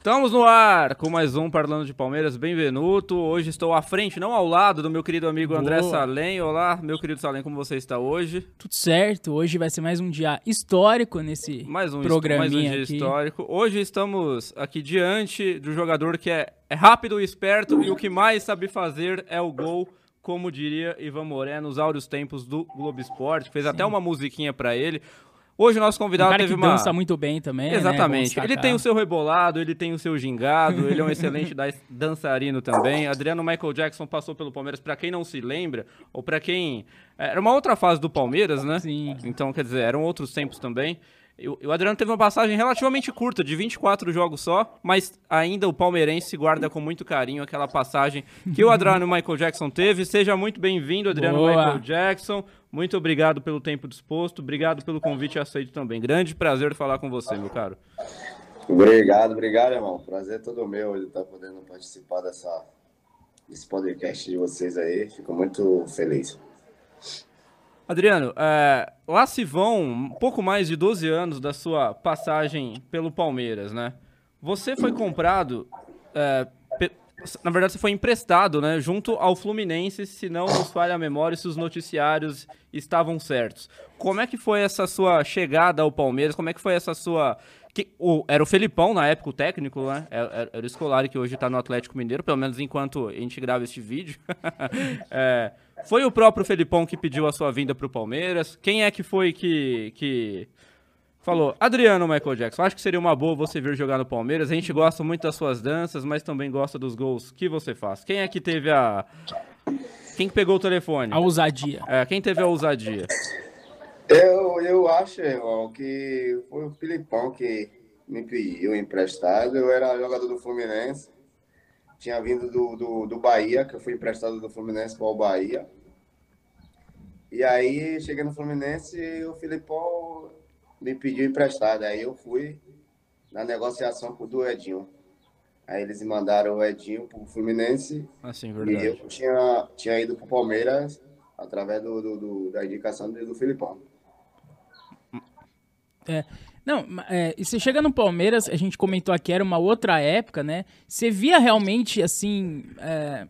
Estamos no ar com mais um Parlando de Palmeiras, bem-vindo. Hoje estou à frente, não ao lado do meu querido amigo André Boa. Salem. Olá, meu querido Salem, como você está hoje? Tudo certo, hoje vai ser mais um dia histórico nesse Mais um, programinha mais um dia aqui. histórico. Hoje estamos aqui diante do jogador que é, é rápido e esperto e o que mais sabe fazer é o gol, como diria Ivan Moré nos áureos tempos do Globo Esporte. Fez até uma musiquinha pra ele. Hoje o nosso convidado cara teve que uma... dança muito bem também, né? Exatamente. Bom ele tem o seu rebolado, ele tem o seu gingado, ele é um excelente da- dançarino também. Adriano Michael Jackson passou pelo Palmeiras, pra quem não se lembra, ou pra quem. Era uma outra fase do Palmeiras, né? Sim. Então, quer dizer, eram outros tempos também. O o Adriano teve uma passagem relativamente curta, de 24 jogos só, mas ainda o palmeirense guarda com muito carinho aquela passagem que o Adriano Michael Jackson teve. Seja muito bem-vindo, Adriano Boa. Michael Jackson. Muito obrigado pelo tempo disposto, obrigado pelo convite aceito também. Grande prazer falar com você, meu caro. Obrigado, obrigado, irmão. Prazer é todo meu de estar podendo participar dessa, desse podcast de vocês aí. Fico muito feliz. Adriano, é, lá se vão um pouco mais de 12 anos da sua passagem pelo Palmeiras, né? Você foi comprado, é, na verdade você foi emprestado, né? Junto ao Fluminense, se não nos falha a memória, se os noticiários estavam certos. Como é que foi essa sua chegada ao Palmeiras? Como é que foi essa sua... que- o- era o Felipão, na época, o técnico, né? Era, era- era o Scolari, que hoje tá no Atlético Mineiro, pelo menos enquanto a gente grava este vídeo. É, foi o próprio Felipão que pediu a sua vinda pro Palmeiras? Quem é que foi que, que falou? Adriano Michael Jackson, acho que seria uma boa você vir jogar no Palmeiras. A gente gosta muito das suas danças, mas também gosta dos gols que você faz. Quem é que teve a... Quem que pegou o telefone? A ousadia. É, quem teve a ousadia? Eu, eu acho, irmão, que foi o Filipão que me pediu emprestado. Eu era jogador do Fluminense. Tinha vindo do, do, do Bahia, que eu fui emprestado do Fluminense para o Bahia. E aí, cheguei no Fluminense e o Filipão me pediu emprestado. Aí eu fui na negociação com o do Edinho. Aí eles mandaram o Edinho pro Fluminense Assim, E verdade. eu tinha, tinha ido pro Palmeiras através do, do- do- da indicação do, do Filipão. É. Não, é, e você chega no Palmeiras, a gente comentou aqui, era uma outra época, né? Você via realmente, assim, é,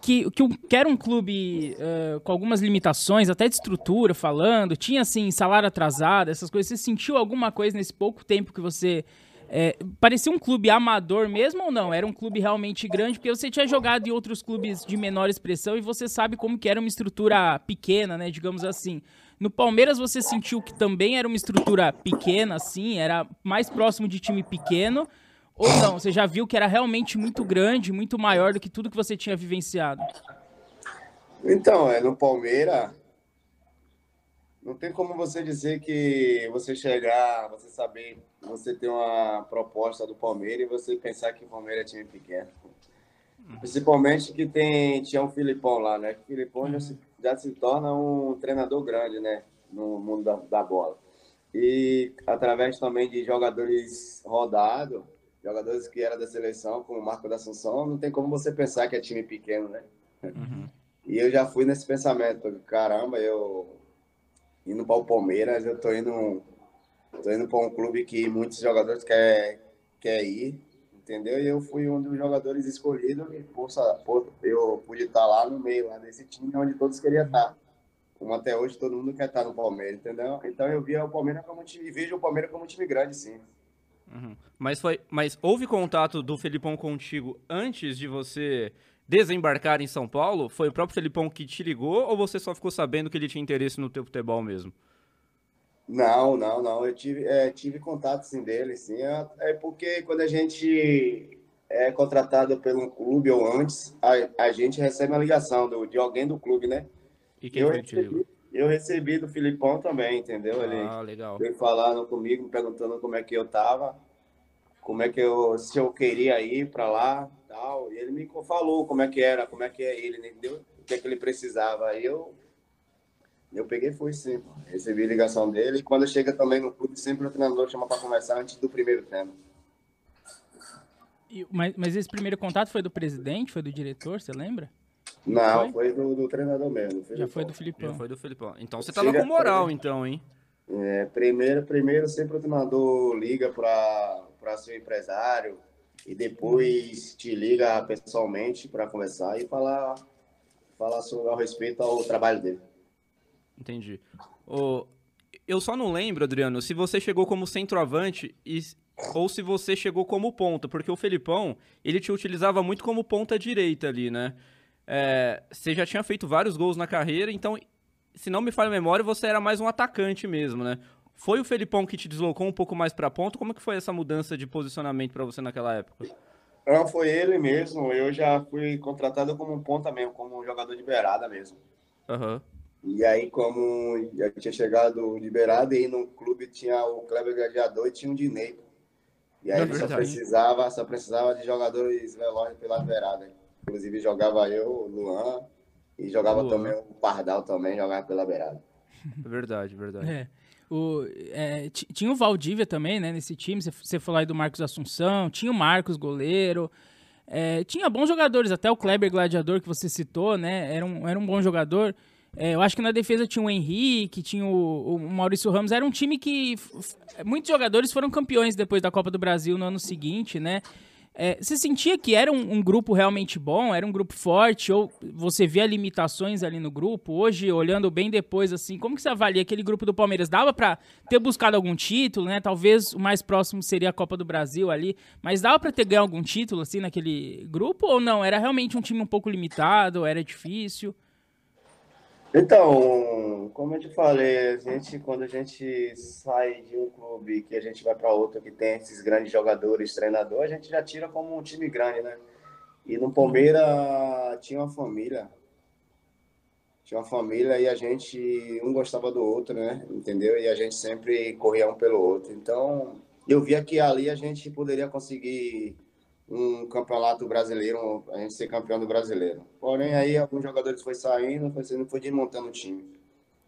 que, que, que, era um clube é, com algumas limitações, até de estrutura, falando, tinha, assim, salário atrasado, essas coisas. Você sentiu alguma coisa nesse pouco tempo que você... é, parecia um clube amador mesmo ou não? Era um clube realmente grande, porque você tinha jogado em outros clubes de menor expressão e você sabe como que era uma estrutura pequena, né? Digamos assim. No Palmeiras você sentiu que também era uma estrutura pequena, assim, era mais próximo de time pequeno, ou não? Você já viu que era realmente muito grande, muito maior do que tudo que você tinha vivenciado? Então, é, no Palmeiras, não tem como você dizer que você chegar, você saber, você ter uma proposta do Palmeiras e você pensar que o Palmeiras é time pequeno. Principalmente que tem, tinha um Filipão lá, né? O Filipão já, se, já se torna um treinador grande, né? No mundo da, da bola. E através também de jogadores rodados, jogadores que eram da seleção, como o Marco da Assunção, não tem como você pensar que é time pequeno, né? E eu já fui nesse pensamento, caramba, eu indo para o Palmeiras, eu tô indo, tô indo para um clube que muitos jogadores quer, quer ir, entendeu? E eu fui um dos jogadores escolhidos e poxa, eu pude estar lá no meio, lá desse time onde todos queriam estar. Como até hoje todo mundo quer estar no Palmeiras, entendeu? Então eu via o Palmeiras como um time, vejo o Palmeiras como um time grande, sim. Uhum. Mas, foi, mas houve contato do Felipão contigo antes de você desembarcar em São Paulo? Foi o próprio Felipão que te ligou ou você só ficou sabendo que ele tinha interesse no teu futebol mesmo? Não, não, não. Eu tive, é, tive contato sim dele, sim. É, é porque quando a gente é contratado pelo um clube ou antes, a, a gente recebe uma ligação do, de alguém do clube, né? E quem eu, foi que te ligou? recebi, eu recebi do Filipão também, entendeu? Ele Ah, legal. veio falando comigo, me perguntando como é que eu tava, como é que eu, se eu queria ir para lá, tal. E ele me falou como é que era, como é que é ele, entendeu? O que é que ele precisava. Aí eu eu peguei e fui sim. Recebi a ligação dele e quando chega também no clube, sempre o treinador chama para conversar antes do primeiro treino. E- mas, mas esse primeiro contato foi do presidente, foi do diretor, você lembra? Não, foi, do, do treinador mesmo. Já foi do Já Filipão. foi do Felipão. Então você tava Chega- com moral, então, hein? É, primeiro, primeiro sempre o treinador liga para para ser empresário e depois te liga pessoalmente para conversar e falar, falar sobre ao respeito ao trabalho dele. Entendi. O... Eu só não lembro, Adriano, se você chegou como centroavante e... ou se você chegou como ponta, porque o Felipão, ele te utilizava muito como ponta direita ali, né? É... Você já tinha feito vários gols na carreira, então, se não me falha a memória, você era mais um atacante mesmo, né? Foi o Felipão que te deslocou um pouco mais para ponta? Como é que foi essa mudança de posicionamento para você naquela época? Não, foi ele mesmo. Eu já fui contratado como um ponta mesmo, como um jogador de beirada mesmo. Uhum. E aí, como já tinha chegado de beirada, e no clube tinha o Kleber Gladiador e tinha o Dinei. E aí é só precisava, só precisava de jogadores velozes pela beirada. Inclusive jogava eu, o Luan, e jogava Luan. também o Pardal também, jogava pela beirada. Verdade, verdade. É. O, é, tinha o Valdívia também, né, nesse time. Você falou aí do Marcos Assunção, tinha o Marcos, goleiro. É, tinha bons jogadores, até o Kleber Gladiador que você citou, né? Era um, era um bom jogador. É, eu acho que na defesa tinha o Henrique, tinha o, o Maurício Ramos. Era um time que muitos jogadores foram campeões depois da Copa do Brasil no ano seguinte, né? É, você sentia que era um, um, grupo realmente bom, era um grupo forte, ou você via limitações ali no grupo? Hoje, olhando bem depois, assim, como que você avalia aquele grupo do Palmeiras? Dava para ter buscado algum título, né? Talvez o mais próximo seria a Copa do Brasil ali, mas dava para ter ganho algum título, assim, naquele grupo, ou não? Era realmente um time um pouco limitado, era difícil? Então, como eu te falei, a gente, quando a gente sai de um clube que a gente vai para outro que tem esses grandes jogadores, treinador, a gente já tira como um time grande, né? E no Palmeiras tinha uma família. Tinha uma família e a gente, um gostava do outro, né? Entendeu? E a gente sempre corria um pelo outro. Então, eu via que ali a gente poderia conseguir um campeonato brasileiro, a gente ser campeão do brasileiro. Porém, aí alguns jogadores foi saindo, foi saindo, foi desmontando o time.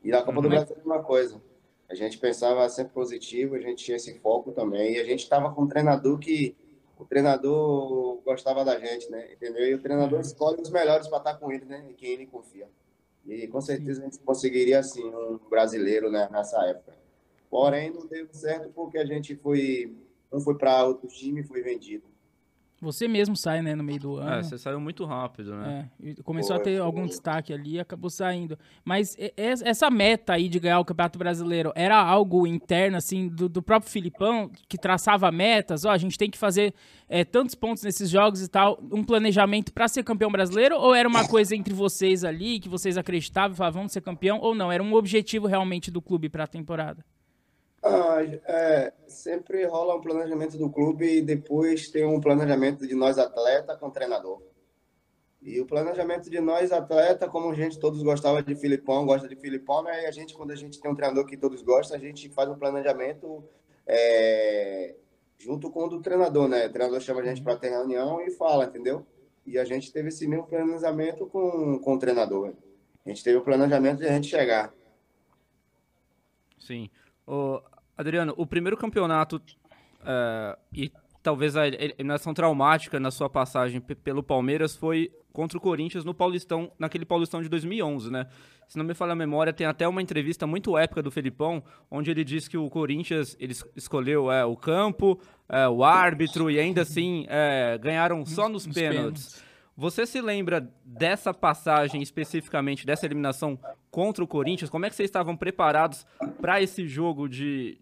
E na Copa uhum. do Brasil é a mesma coisa. A gente pensava sempre positivo, a gente tinha esse foco também. E a gente estava com um treinador que o treinador gostava da gente, né? Entendeu? E o treinador uhum. escolhe os melhores para estar com ele, né? Em quem ele confia. E com certeza a gente conseguiria, assim, um brasileiro né, nessa época. Porém, não deu certo porque a gente foi. Um foi para outro time e foi vendido. Você mesmo sai, né, no meio do é, ano. É, você saiu muito rápido, né? É, começou a ter algum destaque ali e acabou saindo. Mas essa meta aí de ganhar o Campeonato Brasileiro era algo interno, assim, do, do próprio Filipão, que traçava metas? Ó, a gente tem que fazer é, tantos pontos nesses jogos e tal, um planejamento para ser campeão brasileiro? Ou era uma coisa entre vocês ali, que vocês acreditavam e falavam, vamos ser campeão? Ou não? Era um objetivo realmente do clube para a temporada? Ah, é, sempre rola um planejamento do clube e depois tem um planejamento de nós atleta com treinador. E o planejamento de nós atleta, como a gente todos gostava de Filipão, gosta de Filipão, né? E a gente, quando a gente tem um treinador que todos gostam, a gente faz um planejamento é, junto com o do treinador, né? O treinador chama a gente para ter reunião e fala, entendeu? E a gente teve esse mesmo planejamento com, com o treinador. A gente teve o planejamento de a gente chegar. Sim. O, Adriano, o primeiro campeonato uh, e talvez a eliminação traumática na sua passagem pelo Palmeiras foi contra o Corinthians no Paulistão, naquele Paulistão de 2011, né? Se não me falha a memória, tem até uma entrevista muito épica do Felipão, onde ele diz que o Corinthians ele escolheu é, o campo, é, o árbitro e ainda assim é, ganharam só nos, nos pênaltis. pênaltis. Você se lembra dessa passagem especificamente, dessa eliminação contra o Corinthians? Como é que vocês estavam preparados para esse jogo de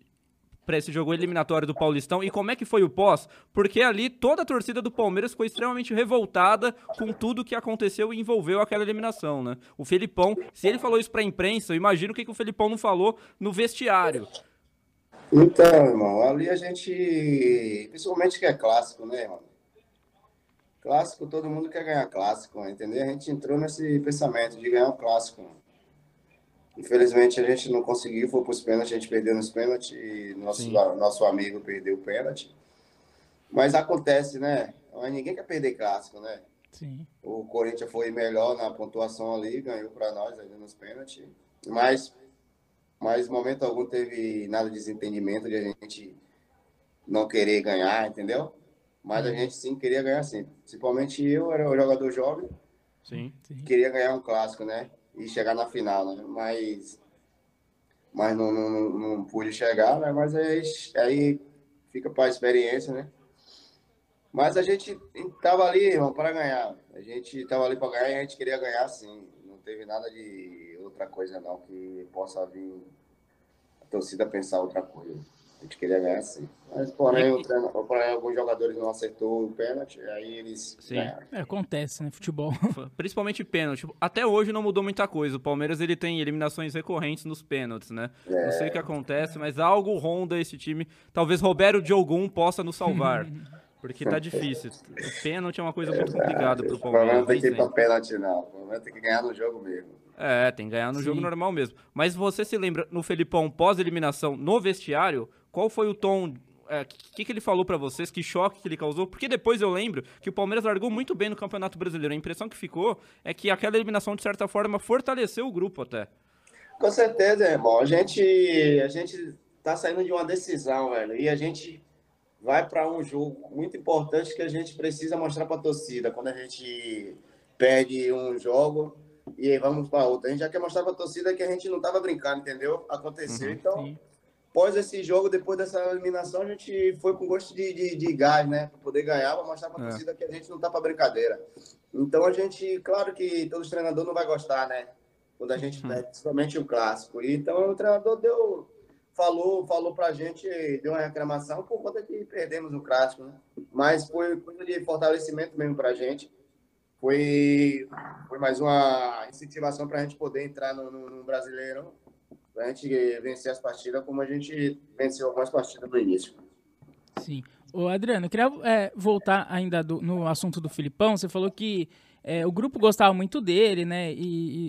para esse jogo eliminatório do Paulistão e como é que foi o pós? Porque ali toda a torcida do Palmeiras foi extremamente revoltada com tudo que aconteceu e envolveu aquela eliminação, né? O Felipão, se ele falou isso para a imprensa, eu imagino o que, que o Felipão não falou no vestiário. Então, irmão, ali a gente, principalmente que é clássico, né, irmão? Clássico, todo mundo quer ganhar clássico, entendeu? A gente entrou nesse pensamento de ganhar um clássico. Infelizmente a gente não conseguiu, foi para os pênaltis, a gente perdeu nos pênaltis e nosso, nosso amigo perdeu o pênalti. Mas acontece, né? Ninguém quer perder clássico, né? Sim. O Corinthians foi melhor na pontuação ali, ganhou para nós ali nos pênaltis. Mas, mas momento algum teve nada de desentendimento de a gente não querer ganhar, entendeu? Mas a uhum. gente sim queria ganhar sim. Principalmente eu, era um jogador jovem. Sim. Queria ganhar um clássico, né? E chegar na final, né? Mas, mas não, não, não, não pude chegar, né? Mas aí, aí fica para a experiência, né? Mas a gente tava ali, irmão, para ganhar. A gente tava ali para ganhar e a gente queria ganhar sim. Não teve nada de outra coisa não que possa vir a torcida pensar outra coisa. A gente queria ganhar sim. Mas, porém, o treino, porém alguns jogadores não acertou o pênalti, aí eles Sim. ganharam. É, acontece, né? Futebol. Principalmente pênalti. Até hoje não mudou muita coisa. O Palmeiras ele tem eliminações recorrentes nos pênaltis, né? Não sei o que acontece, mas algo ronda esse time. Talvez Roberto Diogun possa nos salvar. Porque tá difícil. Pênalti é uma coisa muito complicada pro O problema Palmeiras. não tem que ir para pênalti, não. O problema tem que ganhar no jogo mesmo. É, tem que ganhar no Sim. jogo normal mesmo. Mas você se lembra, no Felipão, pós-eliminação, no vestiário, qual foi o tom. O que, que ele falou pra vocês? Que choque que ele causou? Porque depois eu lembro que o Palmeiras largou muito bem no Campeonato Brasileiro. A impressão que ficou é que aquela eliminação, de certa forma, fortaleceu o grupo até. Com certeza, irmão. A gente, a gente tá saindo de uma decisão, velho. E a gente vai para um jogo muito importante que a gente precisa mostrar para a torcida. Quando a gente perde um jogo e aí vamos para outro. A gente já quer mostrar para a torcida que a gente não estava brincando, entendeu? Aconteceu. Uhum, então, Sim. Após esse jogo, depois dessa eliminação, a gente foi com gosto de, de, de gás, né? Para poder ganhar, para mostrar para a É. torcida que a gente não tá para brincadeira. Então, a gente, claro que todos os treinadores não vai gostar, né? Quando a gente Uhum. perde, principalmente o clássico. E, Então, o treinador deu, falou, falou pra gente, deu uma reclamação por conta que perdemos o clássico, né? Mas foi coisa de fortalecimento mesmo pra gente. Foi, foi mais uma incentivação pra gente poder entrar no, no, no Brasileiro, pra gente vencer as partidas como a gente venceu algumas partidas no início. Sim. Ô, Adriano, eu queria é, voltar ainda do- no assunto do Filipão. Você falou que é, o grupo gostava muito dele, né? E,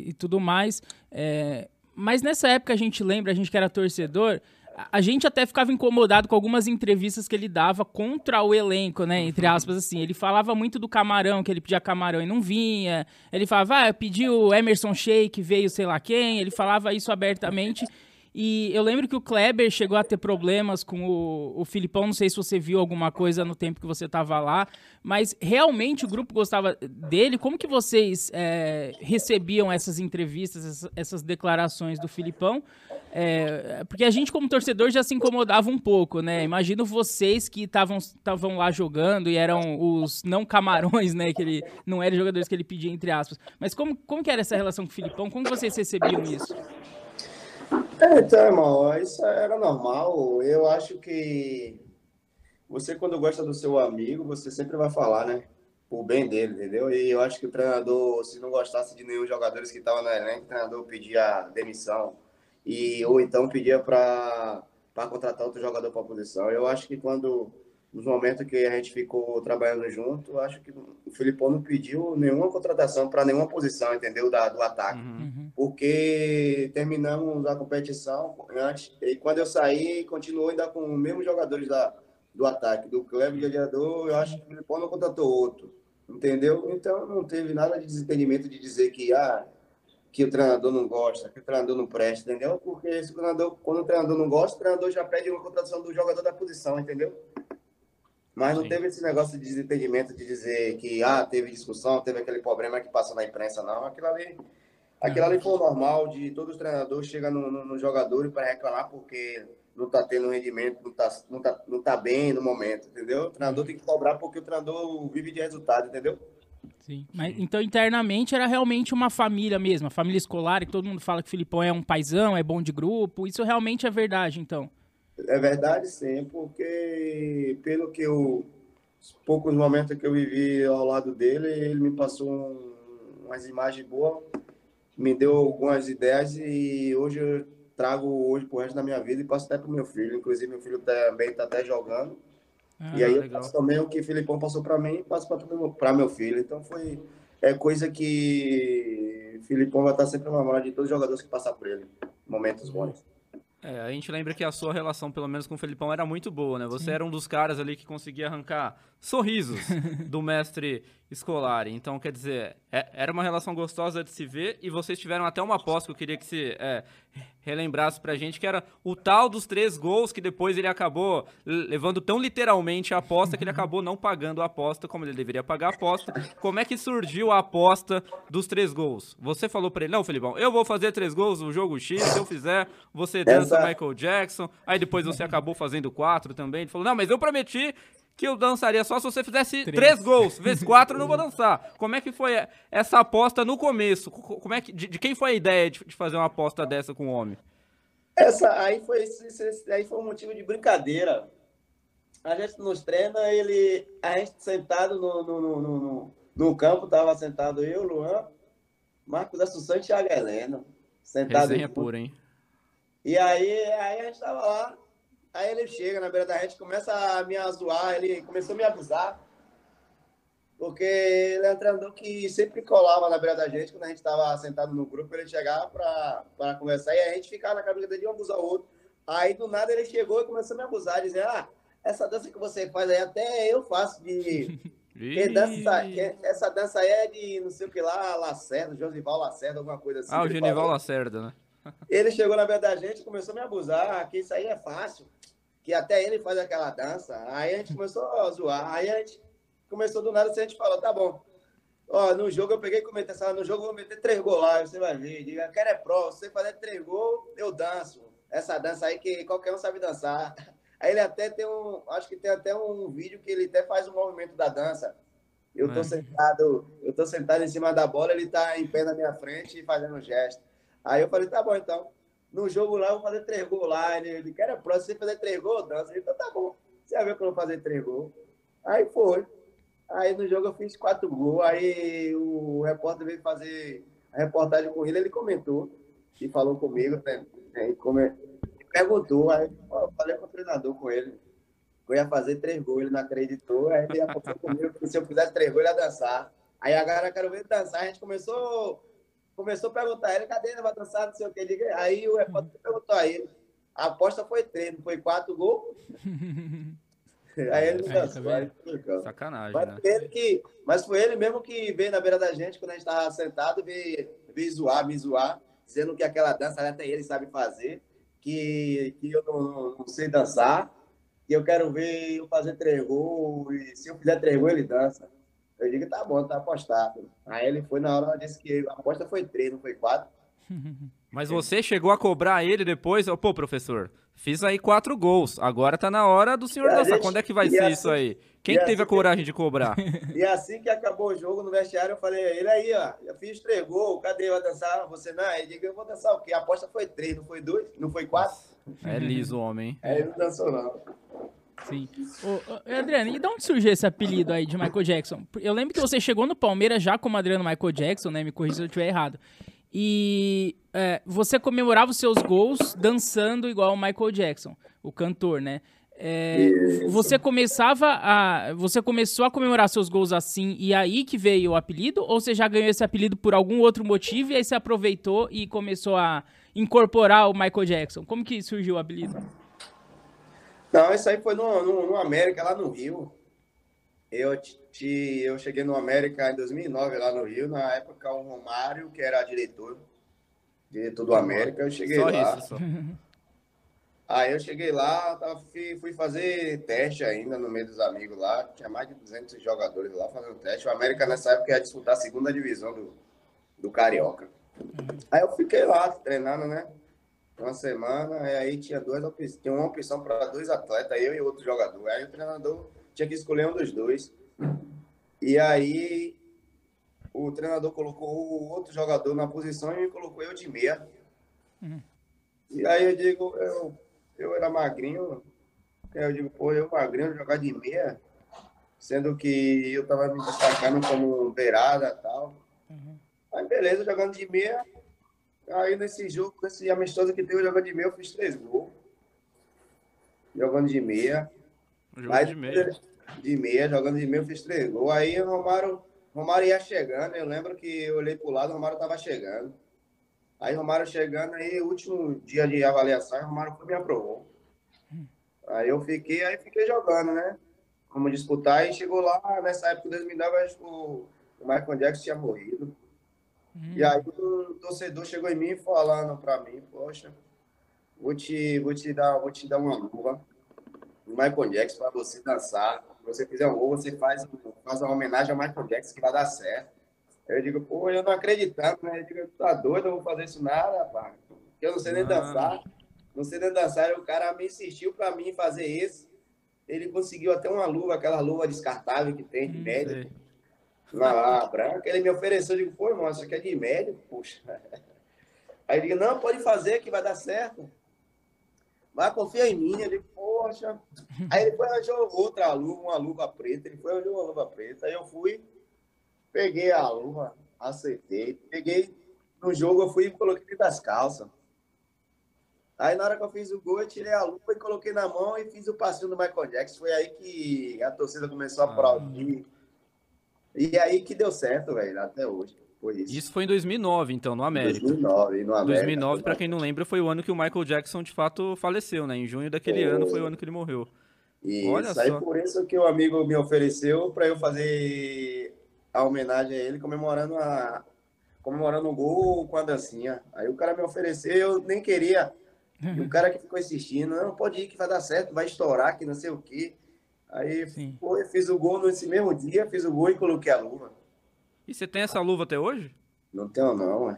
e- e tudo mais. É, mas nessa época a gente lembra, a gente que era torcedor, a, gente até ficava incomodado com algumas entrevistas que ele dava contra o elenco, né? Entre aspas, assim. Ele falava muito do camarão, que ele pedia camarão e não vinha. Ele falava, ah, eu pedi o Emerson Sheik, veio sei lá quem. Ele falava isso abertamente. E eu lembro que o Kleber chegou a ter problemas com o, o Filipão, não sei se você viu alguma coisa no tempo que você estava lá, mas realmente o grupo gostava dele. Como que vocês é, recebiam essas entrevistas, essas, declarações do Filipão? É, porque a gente, como torcedor, já se incomodava um pouco, né? Imagino vocês que estavam estavam lá jogando e eram os não camarões, né? Que ele não eram jogadores que ele pedia, entre aspas. Mas como, como que era essa relação com o Filipão? Como vocês recebiam isso? É, então, irmão, isso era normal. Eu acho que você, quando gosta do seu amigo, você sempre vai falar, né? O bem dele, entendeu? E eu acho que o treinador, se não gostasse de nenhum jogadores que estavam no elenco, o treinador pedia demissão. E, ou então pedia para contratar outro jogador para a posição. Eu acho que quando, nos momentos que a gente ficou trabalhando junto, acho que o Filipão não pediu nenhuma contratação para nenhuma posição, entendeu? Da, do ataque Uhum. Uhum. porque terminamos a competição antes, e quando eu saí, continuou ainda com os mesmos jogadores da, do ataque, do Kleber de Adiador, eu acho que o Filipão não contratou outro, entendeu? Então não teve nada de desentendimento de dizer que, ah, que o treinador não gosta, que o treinador não presta, entendeu? Porque se o treinador, quando o treinador não gosta, o treinador já pede uma contratação do jogador da posição, entendeu? Mas não Sim. teve esse negócio de desentendimento de dizer que, ah, teve discussão, teve aquele problema que passou na imprensa, não. Aquilo ali Aquilo ali foi o normal de todos os treinadores chegar no, no, no jogador para reclamar porque não tá tendo rendimento, não tá, não, tá, não tá bem no momento, entendeu? O treinador tem que cobrar porque o treinador vive de resultado, entendeu? Sim. Mas, então, internamente, era realmente uma família mesmo, a família escolar, que todo mundo fala que o Filipão é um paizão, é bom de grupo. Isso realmente é verdade, então. É verdade, sim, porque pelo que eu. Os poucos momentos que eu vivi ao lado dele, ele me passou um, umas imagens boas, me deu algumas ideias e hoje eu trago hoje pro resto da minha vida e passo até pro meu filho. Inclusive, meu filho também tá até jogando. Ah, e aí eu legal. passo também o que o Filipão passou para mim e passo para meu filho. Então foi é coisa que o Filipão vai estar sempre na memória de todos os jogadores que passar por ele. Momentos bons. É, a gente lembra que a sua relação, pelo menos com o Felipão, era muito boa, né? Você era um dos caras ali que conseguia arrancar sorrisos do mestre escolar. Então, quer dizer, é, era uma relação gostosa de se ver e vocês tiveram até uma aposta que eu queria que se é, relembrasse pra gente, que era o tal dos três gols que depois ele acabou levando tão literalmente a aposta que ele acabou não pagando a aposta como ele deveria pagar a aposta. Como é que surgiu a aposta dos três gols? Você falou pra ele, não, Felipão, eu vou fazer três gols no jogo X, se eu fizer, você dança Essa... Michael Jackson. Aí depois você acabou fazendo quatro também. Ele falou, não, mas eu prometi que eu dançaria só se você fizesse três, três gols. Vezes quatro eu não vou dançar. Como é que foi essa aposta no começo? Como é que, de, de quem foi a ideia de, de, fazer uma aposta dessa com o homem? Essa aí foi, esse, aí foi um motivo de brincadeira. A gente nos treina, ele, a gente sentado no, no, no, no, no campo, tava sentado eu, Luan, Marcos Assunção e Thiago Helena. Sentado Resenha pura, hein? E aí, aí a gente tava lá, Aí ele chega na beira da rede, começa a me zoar, ele começou a me abusar. Porque ele é um treinador que sempre colava na beira da gente, quando a gente estava sentado no grupo, ele chegava para conversar e a gente ficava na cabeça dele de um abusar o outro. Aí do nada ele chegou e começou a me abusar, dizendo: Ah, essa dança que você faz aí, até eu faço de. dança, essa dança aí é de não sei o que lá, Lacerda, Josival Lacerda, alguma coisa assim. Ah, o Genival Lacerda, né? Ele chegou na beira da gente, começou a me abusar, que isso aí é fácil que até ele faz aquela dança. Aí a gente começou a zoar. Aí a gente começou do nada, a gente falou, tá bom. Ó, no jogo eu peguei e comentei, assim, no jogo eu vou meter três gols lá, você vai ver. Diga, quero é pró, você fazer três gols, eu danço. Essa dança aí que qualquer um sabe dançar. Aí ele até tem um, acho que tem até um vídeo que ele até faz o um movimento da dança. Eu tô sentado, eu tô sentado em cima da bola, ele tá em pé na minha frente e fazendo um gesto. Aí eu falei, tá bom então no jogo lá, eu vou fazer três gols lá. Ele, ele quer próximo, você fazer três gols, dança. Então tá bom. Você vai ver que eu vou fazer três gols. Aí foi. Aí no jogo eu fiz quatro gols. Aí o repórter veio fazer a reportagem com ele, ele comentou e falou comigo, né? Aí come... perguntou, aí eu falei com o treinador com ele. Eu ia fazer três gols, ele não acreditou. Aí ele apostou comigo que se eu fizesse três gols, ele ia dançar. Aí agora eu quero ver dançar. A gente começou começou a perguntar a ele, cadê ele vai dançar, não sei o que. Aí o repórter perguntou a ele. A aposta foi três, não foi quatro gols? aí ele é, dançou. Tá Sacanagem, mas né? Ele que, mas foi ele mesmo que veio na beira da gente, quando a gente estava sentado, veio, veio zoar, me zoar, dizendo que aquela dança até ele sabe fazer, que, que eu não, não sei dançar, que eu quero ver eu fazer três gols, e se eu fizer três gols, ele dança. Eu digo, tá bom, tá apostado. Aí ele foi na hora, disse que a aposta foi três, não foi quatro. Mas você chegou a cobrar ele depois? Pô, professor, fiz aí quatro gols. Agora tá na hora do senhor dançar. Quando é que vai ser assim, isso aí? Quem que teve assim a coragem de cobrar? E assim que acabou o jogo no vestiário, eu falei, ele aí, ó, eu fiz três gols, cadê? Vai dançar? Você não? Ele disse, eu vou dançar o quê? A aposta foi três, não foi dois? Não foi quatro? É liso o homem, hein? É, ele não dançou, não. Sim. Ô, Adriano, e de onde surgiu esse apelido aí de Michael Jackson? Eu lembro que você chegou no Palmeiras já como Adriano Michael Jackson, né? Me corrija se eu estiver errado. E é, você comemorava os seus gols dançando igual o Michael Jackson, o cantor, né? É, você começava a. Você começou a comemorar seus gols assim e aí que veio o apelido? Ou você já ganhou esse apelido por algum outro motivo e aí você aproveitou e começou a incorporar o Michael Jackson? Como que surgiu o apelido? Não, isso aí foi no, no, no América, lá no Rio. Eu, te, eu cheguei no América em 2009, lá no Rio. Na época, o Romário, que era diretor, diretor do América, eu cheguei só lá. Isso, só. Aí eu cheguei lá, fui, fui, fazer teste ainda no meio dos amigos lá. Tinha mais de 200 jogadores lá fazendo teste. O América nessa época ia disputar a segunda divisão do, do Carioca. Aí eu fiquei lá treinando, né? Uma semana, e aí tinha duas opções, tinha uma opção para dois atletas, eu e outro jogador. Aí o treinador tinha que escolher um dos dois. E aí o treinador colocou o outro jogador na posição e me colocou eu de meia. Uhum. E aí eu digo, eu, eu era magrinho, eu digo, pô, eu magrinho jogar de meia, sendo que eu tava me destacando como beirada e tal. Uhum. Aí beleza, jogando de meia, Aí nesse jogo, nesse amistoso que teve jogando de meia, eu fiz três gols. Jogando de meia. Jogando de meia. De meia, jogando de meia, eu fiz três gols. Aí o Romário, Romário ia chegando, eu lembro que eu olhei pro lado, o Romário tava chegando. Aí Romário chegando, aí último dia de avaliação, Romário foi me aprovou. Aí eu fiquei, aí fiquei jogando, né? vamos disputar. E chegou lá, nessa época de 2009, acho que o Michael Jackson tinha morrido. Hum. E aí um torcedor chegou em mim falando para mim, poxa, vou te, vou te dar, vou te dar uma luva do Michael Jackson para você dançar. Se você fizer um gol, você faz, faz uma homenagem ao Michael Jackson que vai dar certo. Eu digo, pô, eu não acreditando, né? Eu digo, tá doido, eu vou fazer isso nada, rapaz. Eu não sei nem dançar. Não sei nem dançar. o cara me insistiu para mim fazer esse. Ele conseguiu até uma luva, aquela luva descartável que tem de hum, Na branca, ele me ofereceu, eu digo, pô, irmão, isso aqui é de médico, puxa. Aí ele digo, não, pode fazer que vai dar certo. Vai, confia em mim. Ele, poxa. Aí ele foi arranjou outra luva, uma luva preta. Ele foi arranjou uma luva preta. Aí eu fui, peguei a luva, acertei. Peguei no jogo, eu fui e coloquei dentro das calças. Aí na hora que eu fiz o gol, eu tirei a luva e coloquei na mão e fiz o passinho do Michael Jackson. Foi aí que a torcida começou a ah. E aí que deu certo, velho, até hoje. Foi isso. isso foi em 2009, então, no América. 2009, no América. 2009, para quem não lembra, foi o ano que o Michael Jackson de fato faleceu, né? Em junho daquele ano foi o ano que ele morreu. Isso, Olha aí só. por isso que o amigo me ofereceu para eu fazer a homenagem a ele comemorando a comemorando o gol com a dancinha. Aí o cara me ofereceu, eu nem queria. E o cara que ficou insistindo, não, pode ir que vai dar certo, vai estourar, que não sei o quê. Aí foi, fiz o gol nesse mesmo dia, fiz o gol e coloquei a luva. E você tem essa luva até hoje? Não tenho, não.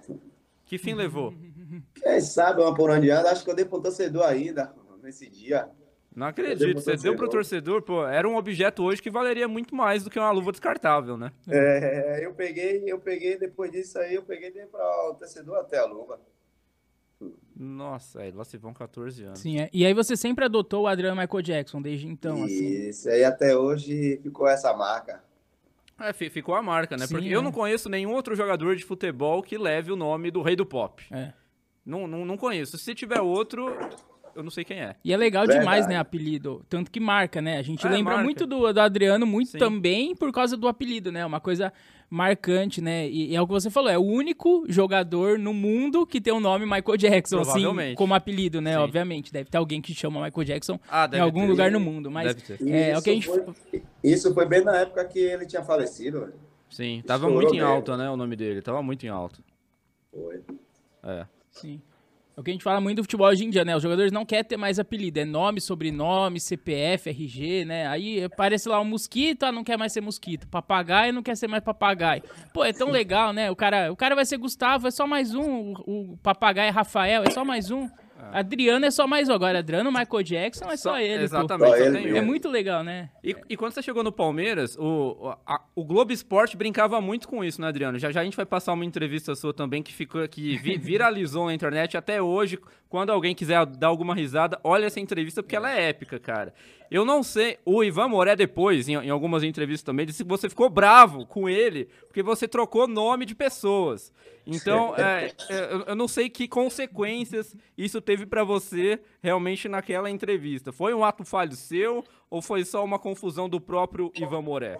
Que fim levou? Quem sabe uma por onde anda. Acho que eu dei pro torcedor ainda, nesse dia. Não acredito. Você deu pro torcedor, pô. Era um objeto hoje que valeria muito mais do que uma luva descartável, né? É, eu peguei, eu peguei, depois disso aí, eu peguei e dei para o torcedor até a luva. Nossa, aí lá se vão 14 anos. Sim, é. e aí você sempre adotou o Adriano Michael Jackson desde então, Isso, assim. Isso, aí até hoje ficou essa marca. É, ficou a marca, né? Sim, Porque é. eu não conheço nenhum outro jogador de futebol que leve o nome do rei do pop. É. Não, não, não conheço. Se tiver outro, eu não sei quem é. E é legal Verdade. demais, né, apelido. Tanto que marca, né? A gente é, lembra marca. muito do, do Adriano, muito Sim. também por causa do apelido, né? Uma coisa marcante, né? E, e, é o que você falou, é o único jogador no mundo que tem o nome Michael Jackson, assim, como apelido, né? Sim. Obviamente, deve ter alguém que chama Michael Jackson ah, em algum ter. lugar no mundo, mas é, é, o que a gente... Foi, isso foi bem na época que ele tinha falecido. Sim, tava Estourou muito em alta, né, o nome dele, tava muito em alta. Foi. É. Sim. É o que a gente fala muito do futebol hoje em dia, né? Os jogadores não querem ter mais apelido, é nome, sobrenome, CPF, RG, né? Aí aparece lá um mosquito, ah, não quer mais ser mosquito. Papagaio não quer ser mais papagaio. Pô, é tão legal, né? O cara, o cara vai ser Gustavo, é só mais um. O, o papagaio é Rafael, é só mais um. É. Adriano é só mais um. Agora, Adriano, Michael Jackson é só, só ele. Exatamente. Só ele é muito legal, né? E, e, quando você chegou no Palmeiras, o, a, o Globo Esporte brincava muito com isso, né, Adriano? Já já a gente vai passar uma entrevista sua também que ficou que vi, viralizou na internet até hoje. Quando alguém quiser dar alguma risada, olha essa entrevista porque ela é épica, cara. Eu não sei, o Ivan Moré depois, em, em algumas entrevistas também, disse que você ficou bravo com ele porque você trocou nome de pessoas. Então, é, é, eu não sei que consequências isso teve para você realmente naquela entrevista. Foi um ato falho seu ou foi só uma confusão do próprio Ivan Moré?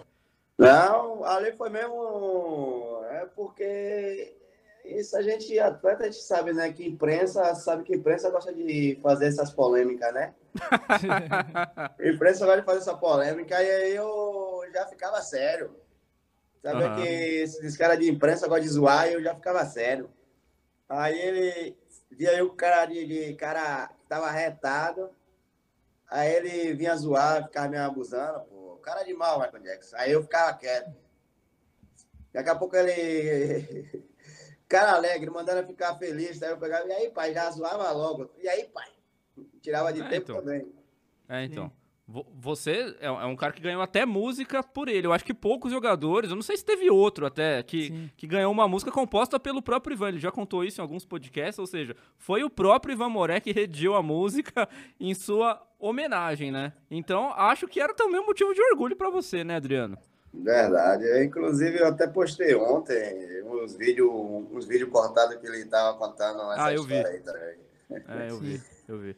Não, ali foi mesmo. É porque isso a gente, atleta, a gente sabe, né? Que imprensa, sabe que imprensa gosta de fazer essas polêmicas, né? imprensa gosta de fazer essa polêmica e aí eu já ficava sério. Sabe uhum. que esses caras de imprensa gostam de zoar e eu já ficava sério. Aí ele via eu com cara de, de cara que tava retado. Aí ele vinha zoar, ficava me abusando, pô. Cara de mal, Michael Jackson. Aí eu ficava quieto. Daqui a pouco ele cara alegre, mandando eu ficar feliz. Aí eu pegava, e aí, pai, já zoava logo. E aí, pai? Tirava de é, tempo então. também. É, então. Você é, é um cara que ganhou até música por ele. Eu acho que poucos jogadores, eu não sei se teve outro até, que, que ganhou uma música composta pelo próprio Ivan. Ele já contou isso em alguns podcasts, ou seja, foi o próprio Ivan Moré que redigiu a música em sua homenagem, né? Então, acho que era também um motivo de orgulho para você, né, Adriano? Verdade. Eu, inclusive, eu até postei ontem uns vídeos uns vídeo cortados que ele estava contando essa ah, eu vi. aí também. É, eu vi, eu vi.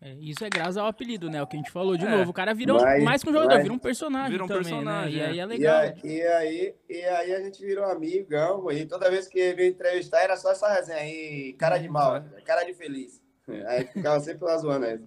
É, isso é graças ao apelido, né? O que a gente falou de é. novo. O cara virou mas, mais que um jogador, mas... vira um personagem vira um também, personagem, né? E aí é legal. E, e, aí, e aí a gente virou amigão, e toda vez que veio entrevistar era só essa resenha aí, cara de mal, cara de feliz. Aí ficava sempre lá zoando aí.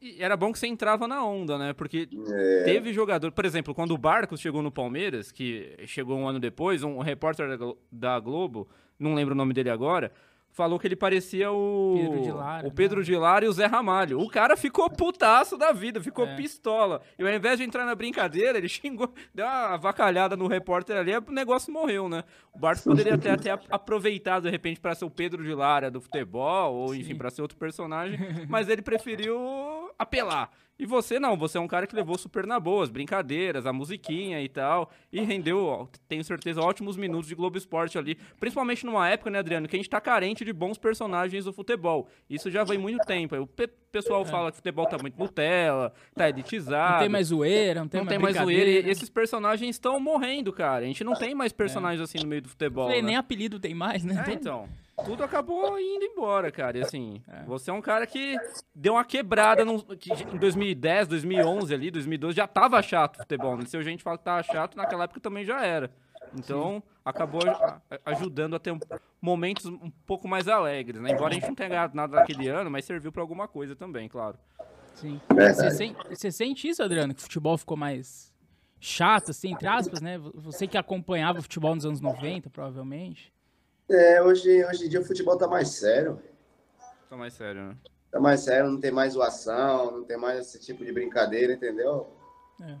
E, e era bom que você entrava na onda, né? Porque É. teve jogador. Por exemplo, quando o Barcos chegou no Palmeiras, que chegou um ano depois, um repórter da Glo- da Globo, não lembro o nome dele agora, falou que ele parecia o. Pedro de Lara, o Pedro de Lara e o Zé Ramalho. O cara ficou putaço da vida, ficou É. pistola. E ao invés de entrar na brincadeira, ele xingou, deu uma avacalhada no repórter ali, o negócio morreu, né? O Barcos poderia ter até aproveitado, de repente, pra ser o Pedro de Lara do futebol, ou enfim, pra ser outro personagem, mas ele preferiu apelar. E você não, você é um cara que levou super na boa, as brincadeiras, a musiquinha e tal, e rendeu, ó, tenho certeza, ótimos minutos de Globo Esporte ali, principalmente numa época, né, Adriano, que a gente tá carente de bons personagens do futebol. Isso já vem muito tempo. O pe- pessoal fala que o futebol tá muito Nutella, tá elitizado. É. Não tem mais zoeira, não tem não mais tem mais zoeira. esses personagens estão morrendo, cara. A gente não tem mais personagens assim no meio do futebol. Falei, né? nem apelido tem mais, né? É, então. Tudo acabou indo embora, cara. E assim, você é um cara que deu uma quebrada no, que em 2010, 2011 ali, 2012, já tava chato o futebol. Né? Se a gente fala que tava chato, naquela época também já era. Então, acabou a- a- ajudando a ter um- momentos um pouco mais alegres, né? Embora a gente não tenha ganhado nada naquele ano, mas serviu pra alguma coisa também, claro. Sim. Você sen- Você sente isso, Adriano? Que o futebol ficou mais chato, assim, entre aspas, né? Você que acompanhava o futebol nos anos 90, provavelmente. É, hoje, hoje em dia o futebol tá mais sério. Tá mais sério, né? Tá mais sério, não tem mais zoação, não tem mais esse tipo de brincadeira, entendeu? É.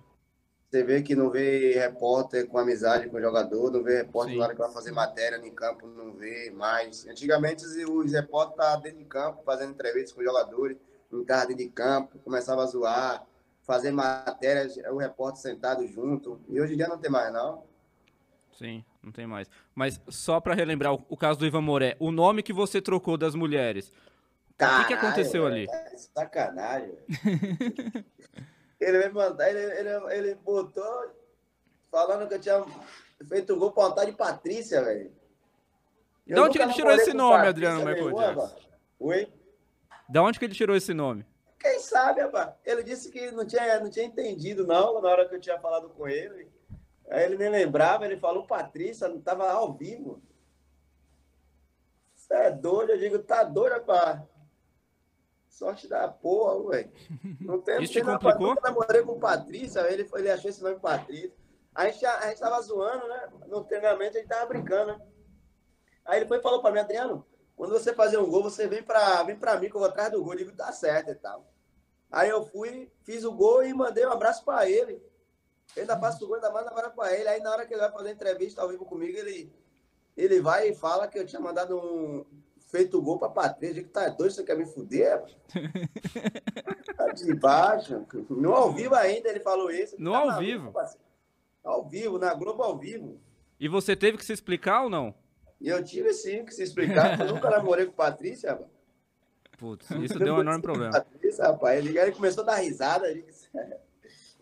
Você vê que não vê repórter com amizade com o jogador, não vê repórter Sim. na hora que vai fazer matéria em campo, não vê mais. Antigamente os, os repórteres estavam dentro de campo, fazendo entrevistas com os jogadores, não estavam dentro de campo, começava a zoar, fazer matérias, o repórter sentado junto. E hoje em dia não tem mais, não. Sim, não tem mais. Mas só pra relembrar o, o caso do Ivan Moré, o nome que você trocou das mulheres, o que, que aconteceu Caralho, ali? É sacanagem. ele veio mandar, ele, ele, ele botou falando que eu tinha feito um gol pra vontade de Patrícia, velho. Eu onde que ele tirou esse nome, Patrícia Adriano Michael Jackson? Oi? Da onde que ele tirou esse nome? Quem sabe, rapaz? Ele disse que não tinha, não tinha entendido, não, na hora que eu tinha falado com ele. Aí ele nem lembrava, ele falou Patrícia, não tava ao vivo. Você é doido? Eu digo, tá doido, rapaz? Sorte da porra, velho. Não tem, Isso te não tem complicou? Eu namorei com Patrícia, ele, ele achou esse nome Patrícia. A gente, a gente tava zoando, né? No treinamento a gente tava brincando, né? Aí ele foi e falou pra mim, Adriano, quando você fazer um gol, você vem pra, vem pra mim que eu vou atrás do gol. Eu digo, tá certo e tal. Aí eu fui, fiz o gol e mandei um abraço pra ele. Eu ainda faço o gol, ainda mando um abraço pra ele. Aí na hora que ele vai fazer a entrevista ao vivo comigo, ele, ele vai e fala que eu tinha mandado um. Feito gol pra Patrícia. Digo, tá doido, você quer me fuder? tá de baixo. No ao vivo ainda ele falou isso. No Tá ao vivo? parceiro? Ao vivo, na Globo ao vivo. E você teve que se explicar ou não? Eu tive sim que se explicar. Eu nunca namorei com Patrícia, rapaz. Putz, isso deu um enorme problema. Patrícia, rapaz. Ele, ele começou a dar risada. Eu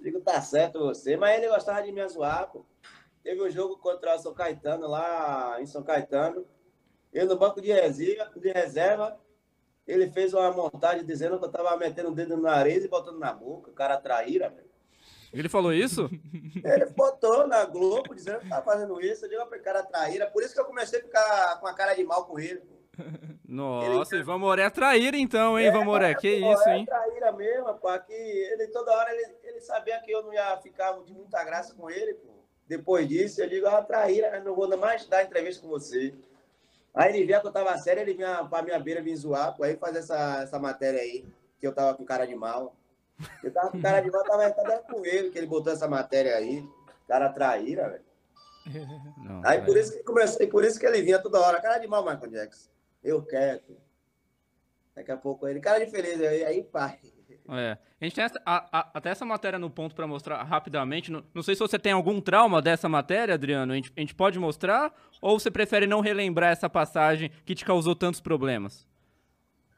digo, tá certo você. Mas ele gostava de me zoar, pô. Teve um jogo contra o São Caetano, lá em São Caetano. Eu no banco de reserva, de reserva ele fez uma montagem dizendo que eu tava metendo o dedo no nariz e botando na boca. O cara traíra, velho. Ele falou isso? Ele botou na Globo dizendo que tava fazendo isso. Eu digo pra cara traíra. Por isso que eu comecei a ficar com a cara de mal com ele, pô. Nossa, Ivan Moré traíra então, hein, Ivan Moré? Que Pô, isso, é hein? traíra mesmo, pá, que ele toda hora ele, ele sabia que eu não ia ficar de muita graça com ele, pô. Depois disso, eu digo, ah, traíra, eu não vou mais dar entrevista com você. Aí ele via que eu tava sério, ele vinha pra minha beira vir zoar, pô, aí fazer essa, essa matéria aí, que eu tava com cara de mal. Eu tava com cara de mal, tava tava com ele, que ele botou essa matéria aí. Cara traíra, velho. Não, Aí por isso que comecei, por isso que ele vinha toda hora, cara de mal, Michael Jackson. Eu quero. Daqui a pouco ele, cara de feliz, aí, aí pai. É. A gente tem essa- a- a- até essa matéria no ponto pra mostrar rapidamente. Não, não sei se você tem algum trauma dessa matéria, Adriano. A gente, a gente pode mostrar? Ou você prefere não relembrar essa passagem que te causou tantos problemas?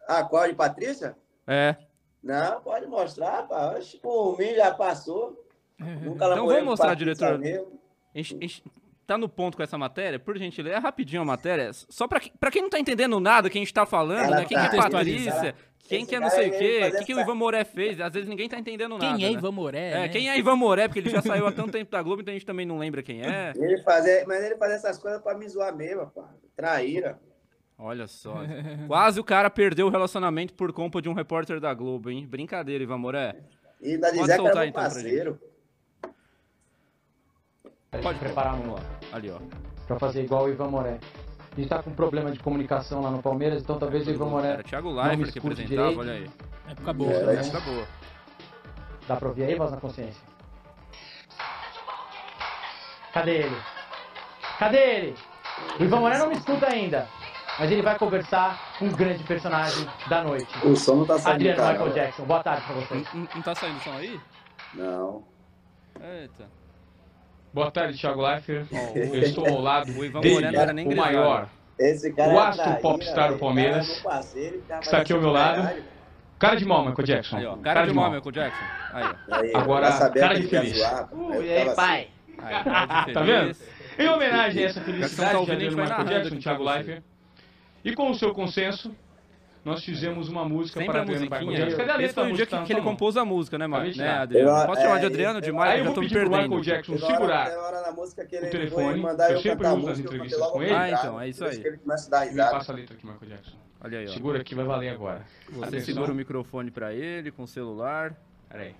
Ah, qual de Patrícia? É. Não, pode mostrar, pá. Por mim já passou. Nunca Então vamos mostrar, diretor. A gente, a gente tá no ponto com essa matéria? Por gentileza, é rapidinho a matéria. Só pra quem não tá entendendo nada que a gente tá falando, Ela né? Quem tá que é Patrícia? Quem Esse que é não sei o veio quê? O que, que o Ivan Moré fez? Às vezes ninguém tá entendendo nada. Quem é né? Ivan Moré? É, né? quem é Ivan Moré? Porque ele já saiu há tanto tempo da Globo, então a gente também não lembra quem é. Ele fazia, mas ele fazia essas coisas pra me zoar mesmo, pá. Traíra. Olha só. Quase o cara perdeu o relacionamento por culpa de um repórter da Globo, hein? Brincadeira, Ivan Moré. E ainda Pode dizer que soltar, era meu então, pra parceiro. Pode preparar um lá. Ali, ó. pra fazer igual o Ivan Moré. A gente tá com problema de comunicação lá no Palmeiras, então talvez o Ivan Moré Era Thiago não me Leifert que escute apresentava, direito. olha aí. Época boa. É, né? Época boa. Dá pra ouvir aí, voz na consciência? Cadê ele? Cadê ele? O Ivan Moré não me escuta ainda, mas ele vai conversar com um grande personagem da noite. O som não tá saindo do Adriano canal. Michael Jackson, boa tarde pra vocês. não- não tá saindo som aí? Não. Eita. Boa tarde, Thiago Leifert. Eu estou ao lado dele, o maior. Esse cara O é astro popstar do. Palmeiras. Cara, cara, Está aqui ao meu lado. Cara de mal, Michael Jackson. Aí, ó. Cara, de mal, Michael Jackson. Aí. Aí, Agora, cara que de feliz. zoar, Uh, e aí, pai? Aí, cara de Tá feliz. Em homenagem a essa Já que felicidade tá de vai Michael Jackson, Thiago. Leifert. E com o seu consenso, nós fizemos uma música Sempre para a Adriano. Jackson. Cadê a Esse letra foi da o dia que, que ele mão? compôs a música, né, de né. Adriano? Eu- Posso chamar de Adriano demais? Aí Eu eu já tô me perdendo. Michael Jackson segurar tem hora na música que ele o telefone. foi mandar Eu sempre uso nas entrevistas com ele. Ah, então, é isso aí. ele passa a letra aqui, Michael Jackson. Olha aí, ó. Segura aqui, vai valer agora. Você Atenção. segura o microfone pra ele com o celular. Pera aí.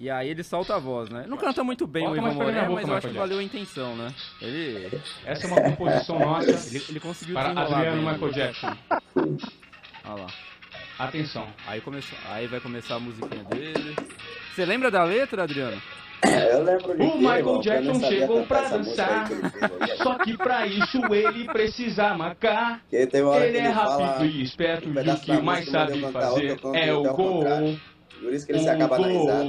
E aí ele solta a voz, né? Não canta muito bem Coloca o Ivan Moré, boca, mas eu acho que valeu a intenção, né? Ele, Essa é uma composição nossa ele, ele conseguiu para Adriano bem. Michael Jackson. Olha lá. Atenção. Aí, começou, aí vai começar a musiquinha dele. Você lembra da letra, Adriano? É, Eu lembro de O Michael irmão, Jackson chegou pra dançar. que. Só que pra isso ele precisa marcar. Ele é ele rápido fala, e esperto e o que mais sabe fazer é o gol. contrário. Por isso que ele se acaba na risada.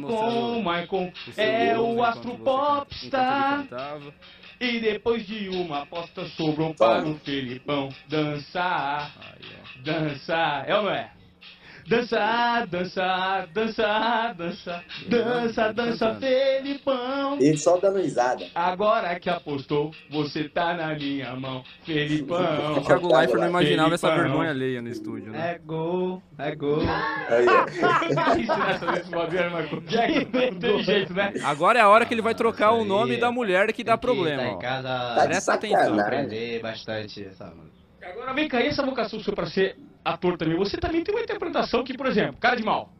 mostrando Michael O seu é o enquanto astro popstar. E depois de uma aposta sobrou para o Felipão dançar. Dançar, é ou não é? Dançar, dançar, dançar, dançar, dança, dança. Felipão. E só dando risada. Agora que apostou, você tá na minha mão, Felipão. O Thiago Leifert não imaginava essa vergonha alheia no estúdio, né? É gol, é gol. Tem jeito, né? Agora é a hora que ele vai trocar o nome da mulher que dá problema. Tá ó. em casa, Tá Presta atenção, aprender bastante essa música. Agora vem cá, e essa vocação sua pra ser ator também? Você também tem uma interpretação que, por exemplo, cara de mal.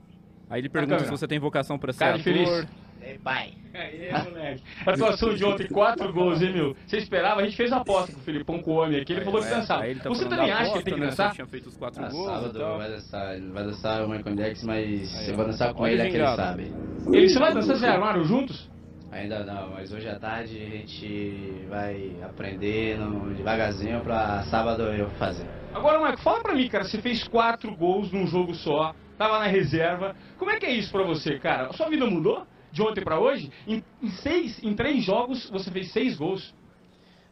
Aí ele pergunta se você tem vocação pra ser Cara de feliz. ator. Ei, pai. Aí, moleque. A atuação de ontem, quatro gols, hein, meu? Você esperava? A gente fez a aposta com o Filipão, com o homem aqui, ele falou que É, dançava. tá Você também acha que ele tem que né? dançar? Você tinha feito os quatro Ah, gols sábado vai dançar, vai dançar o Michael Jackson, mas Aí, eu ó. vou dançar com ele, é que ele sabe. Ele, você vai dançar, vocês armaram juntos? Ainda não, mas hoje à tarde a gente vai aprendendo devagarzinho pra sábado eu fazer. Agora, Marco, fala pra mim, cara, você fez quatro gols num jogo só, tava na reserva. Como é que é isso pra você, cara? A sua vida mudou de ontem pra hoje? Em, em seis, em três jogos, você fez seis gols.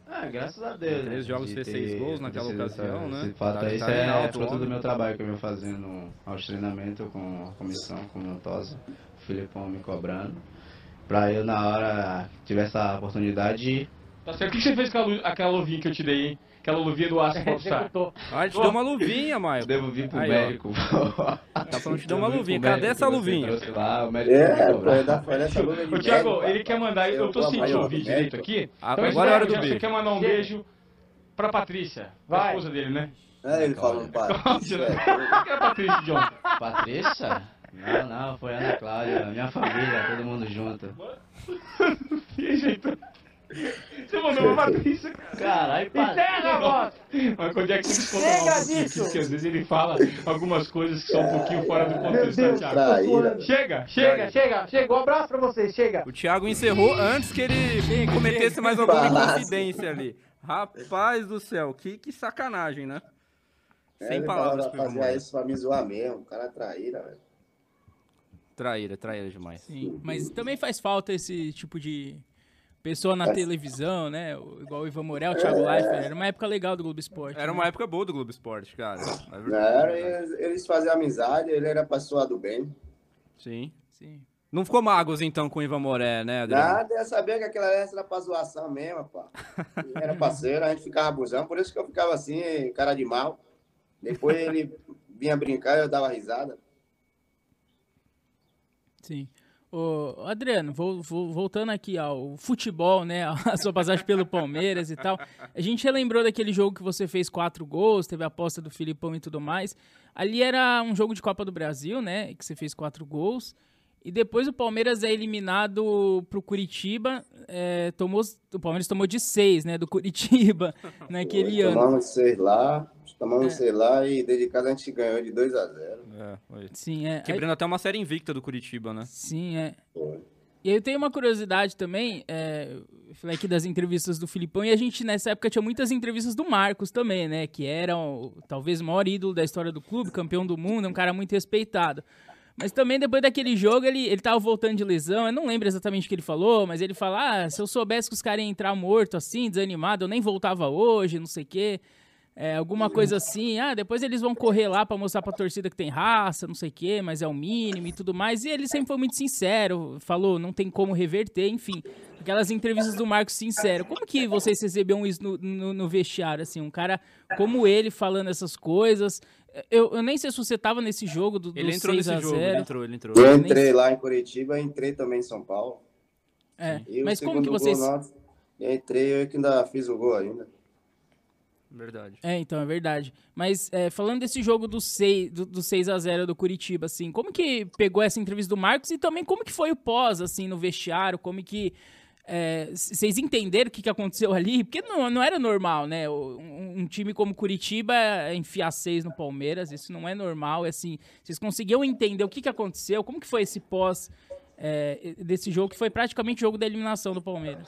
Ah, graças a Deus. Três né, jogos de fez ter seis gols naquela ocasião, né? Esse fato Tá- aí, tá isso em é alto, fruto do homem. meu trabalho que eu venho fazendo aos treinamentos com a comissão, com o Montosa, o Filipão me cobrando. Pra eu, na hora que tiver essa oportunidade, Tá certo? O que você fez com a aquela luvinha que eu te dei, hein? Aquela luvinha do Aço Popstar. Ah, te deu uma luvinha, Maio. devolvi pro Aí, médico. Tá falando que te deu uma luvinha. Cadê essa luvinha? Lá, o médico É, vai pô, cobrar. da folha essa luva de Ô, Thiago, médico, ele quer mandar, eu tô vou sentindo ouvir médico. direito aqui. Ah, Então, agora é hora do já, Você beijo. quer mandar um beijo pra Patrícia, a Vai. esposa dele, né? É, ele pá. isso é- Qual que é a Patrícia, John? Patrícia? Não, não, foi Ana Cláudia, minha família, todo mundo junto. Que jeito? Você mandou uma Patrícia, cara. Caralho, Encerra a voz. Mas onde é que você conta Chega disso. Porque às vezes ele fala algumas coisas que são um pouquinho fora do contexto, Deus. né, Thiago? Traíra. Chega, chega. Chega, chega, chega. Um abraço pra vocês, chega. O Thiago encerrou antes que ele cometesse mais alguma inconfidência ali. Rapaz do céu, que, que sacanagem, né? É, Sem palavras Ivan fazia Moré. isso pra me zoar mesmo. O cara é traíra, velho. Traíra, traíra demais. Sim, mas também faz falta esse tipo de pessoa na televisão, né? O- Igual o Ivan Morel, o Thiago Leifert. Era uma época legal do Globo Esporte. Era né? uma época boa do Globo Esporte, cara. É era, é verdade. eles, faziam amizade, ele era pessoa do bem. Sim. Sim. Não ficou magos então com o Ivan Moré, né, Adriano? Nada, eu sabia que aquela era pra zoação mesmo, pá. Era parceiro, a gente ficava abusando, por isso que eu ficava assim, cara de mal. Depois ele vinha brincar e eu dava risada. Sim. Ô, Adriano, vou, vou, voltando aqui ao futebol, né? A sua passagem pelo Palmeiras e tal. A gente relembrou daquele jogo que você fez quatro gols, teve a aposta do Filipão e tudo mais. Ali era um jogo de Copa do Brasil, né? Que você fez quatro gols. E depois o Palmeiras é eliminado pro Curitiba. É, tomou, o Palmeiras tomou de seis, né? Do Curitiba naquele Foi, ano. Tomamos seis lá, tomamos seis lá e dedicado a gente ganhou de 2 a 0 É, foi. Sim, é. Quebrando até uma série invicta do Curitiba, né? Sim, é. Foi. E aí eu tenho uma curiosidade também, é, eu falei aqui das entrevistas do Filipão, e a gente nessa época tinha muitas entrevistas do Marcos também, né? Que era o- talvez o maior ídolo da história do clube, campeão do mundo, é um cara muito respeitado. Mas também depois daquele jogo, ele, ele tava voltando de lesão, eu não lembro exatamente o que ele falou, mas ele fala, ah, se eu soubesse que os caras iam entrar morto assim, desanimado, eu nem voltava hoje, não sei o quê. É, alguma coisa assim, ah, depois eles vão correr lá pra mostrar pra torcida que tem raça, não sei o quê, mas é o mínimo e tudo mais. E ele sempre foi muito sincero, falou, não tem como reverter, enfim. Aquelas entrevistas do Marcos sincero. Como que vocês receberam isso no, no, no vestiário, assim? Um cara como ele falando essas coisas. Eu, eu nem sei se você tava nesse jogo do, do Ele entrou 6 nesse a jogo, 0 ele entrou, ele entrou. Eu entrei lá em Curitiba, entrei também em São Paulo. É, E o Mas como que vocês... Gol, nosso, eu entrei, eu que ainda fiz o gol ainda. Verdade. É, então, é verdade. Mas é, falando desse jogo do 6, do, do 6 a 0 do Curitiba, assim, como que pegou essa entrevista do Marcos e também como que foi o pós, assim, no vestiário, como que é, vocês entenderam o que, que aconteceu ali? Porque não, não era normal, né? Um, um time como Curitiba enfiar seis no Palmeiras, isso não é normal, é assim, vocês conseguiam entender o que, que aconteceu, como que foi esse pós é, desse jogo, que foi praticamente o jogo da eliminação do Palmeiras?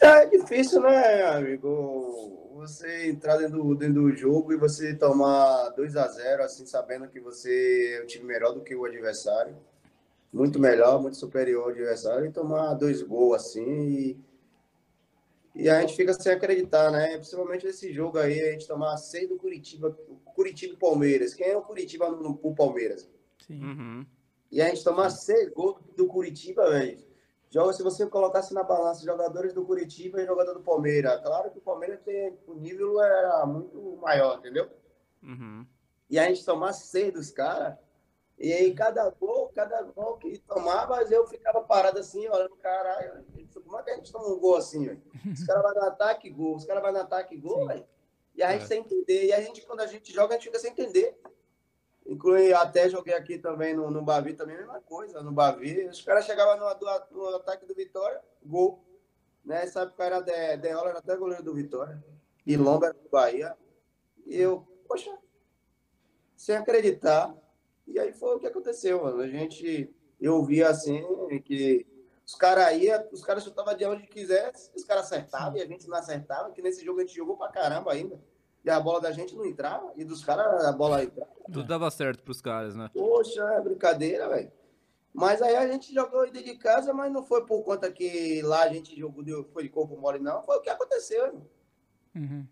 É difícil, né, amigo? Você entrar dentro do, dentro do jogo e você tomar 2 a 0 assim, sabendo que você é um time melhor do que o adversário. Muito melhor, muito superior ao adversário, e tomar dois gols assim. E, e a gente fica sem acreditar, né? Principalmente nesse jogo aí, a gente tomar seis do Curitiba, Curitiba e Palmeiras. Quem é o Curitiba no, no Palmeiras? Sim. Uhum. E a gente tomar seis gols do Curitiba, velho. Joga, se você colocasse na balança jogadores do Curitiba e jogador do Palmeiras, claro que o Palmeiras tem, o nível era muito maior, entendeu? Uhum. E a gente tomar seis dos caras, e aí cada gol, cada gol que tomava, eu ficava parado assim, olhando, caralho, como é que a gente toma um gol assim, velho? Os caras vão no ataque, gol, os caras vão no ataque, gol, velho. E a gente É. sem entender. E a gente, quando a gente joga, a gente fica sem entender. Inclui, até joguei aqui também no, no Bavi, também a mesma coisa. No Bavi, os caras chegavam no, do- no ataque do Vitória, gol. Nessa época era de, Deola, era até goleiro do Vitória. E Lomba do Bahia. E eu, poxa, sem acreditar. E aí foi o que aconteceu, mano. A gente, eu via assim, que os caras iam, os caras chutavam de onde quisesse, os caras acertavam e a gente não acertava, que nesse jogo a gente jogou pra caramba ainda. E a bola da gente não entrava, e dos caras a bola entrava. Tudo dava certo pros caras, né? Poxa, é brincadeira, velho. Mas aí a gente jogou dentro de casa, mas não foi por conta que lá a gente jogou, deu- foi de corpo mole, não. Foi o que aconteceu, irmão. Uhum.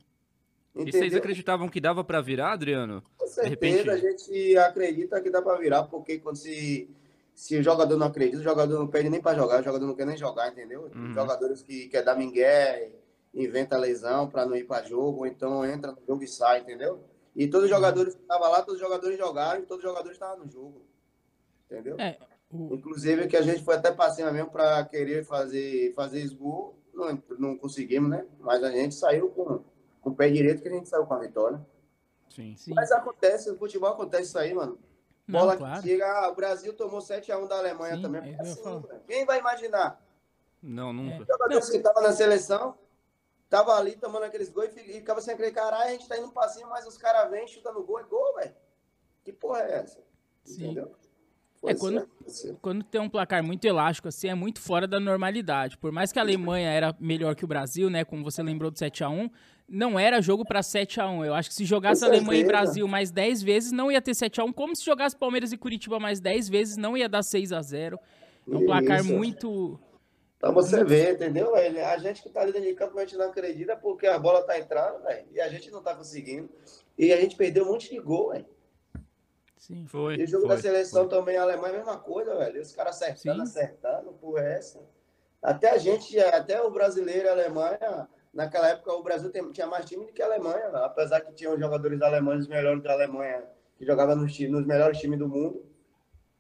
E vocês acreditavam que dava pra virar, Adriano? Com certeza, repente- a gente acredita que dá para virar, porque quando se, se o jogador não acredita, o jogador não pede nem para jogar, o jogador não quer nem jogar, entendeu? Uhum. Jogadores que quer dar migué, inventa lesão para não ir para jogo, ou então entra no jogo e sai, entendeu? E todos os Uhum. jogadores que estavam lá, todos os jogadores jogaram e todos os jogadores estavam no jogo. Entendeu? É, o- Inclusive que a gente foi até para cima mesmo para querer fazer, fazer esse gol, não, não conseguimos, né? Mas a gente saiu com, com o pé direito que a gente saiu com a vitória. Sim. sim. Mas acontece, no futebol acontece isso aí, mano. Não, Bola claro. que chega, ah, o Brasil tomou 7x1 da Alemanha Sim, também. é assim, quem vai imaginar? Não, nunca. Os jogadores que estavam na seleção, estavam ali tomando aqueles gols e fi- e ficava sem acreditar, caralho, a gente tá indo pra cima, mas os caras vêm chutando gol, é gol, velho. Que porra é essa? Sim. Entendeu? É, assim, quando- aconteceu. quando tem um placar muito elástico assim, é muito fora da normalidade. Por mais que a Alemanha era melhor que o Brasil, né, como você lembrou do 7 a 1, não era jogo pra 7 a 1. Eu acho que se jogasse Alemanha e. Brasil mais 10 vezes, não ia ter 7 a 1, como se jogasse Palmeiras e Curitiba mais 10 vezes, não ia dar 6 a 0. É um placar Isso. muito Então você vê, entendeu? velho? A gente que tá ali dentro de campo, a gente não acredita porque a bola tá entrando, velho, e a gente não tá conseguindo. E a gente perdeu um monte de gol, velho. sim. Foi. E o jogo foi, da seleção também, a Alemanha, a mesma coisa, velho. Os caras acertando, Sim. acertando, por essa. Até a gente, até o brasileiro e a Alemanha, naquela época o Brasil tinha mais time do que a Alemanha, velho. apesar que tinham jogadores alemães melhores da Alemanha, que jogavam nos, nos melhores times do mundo.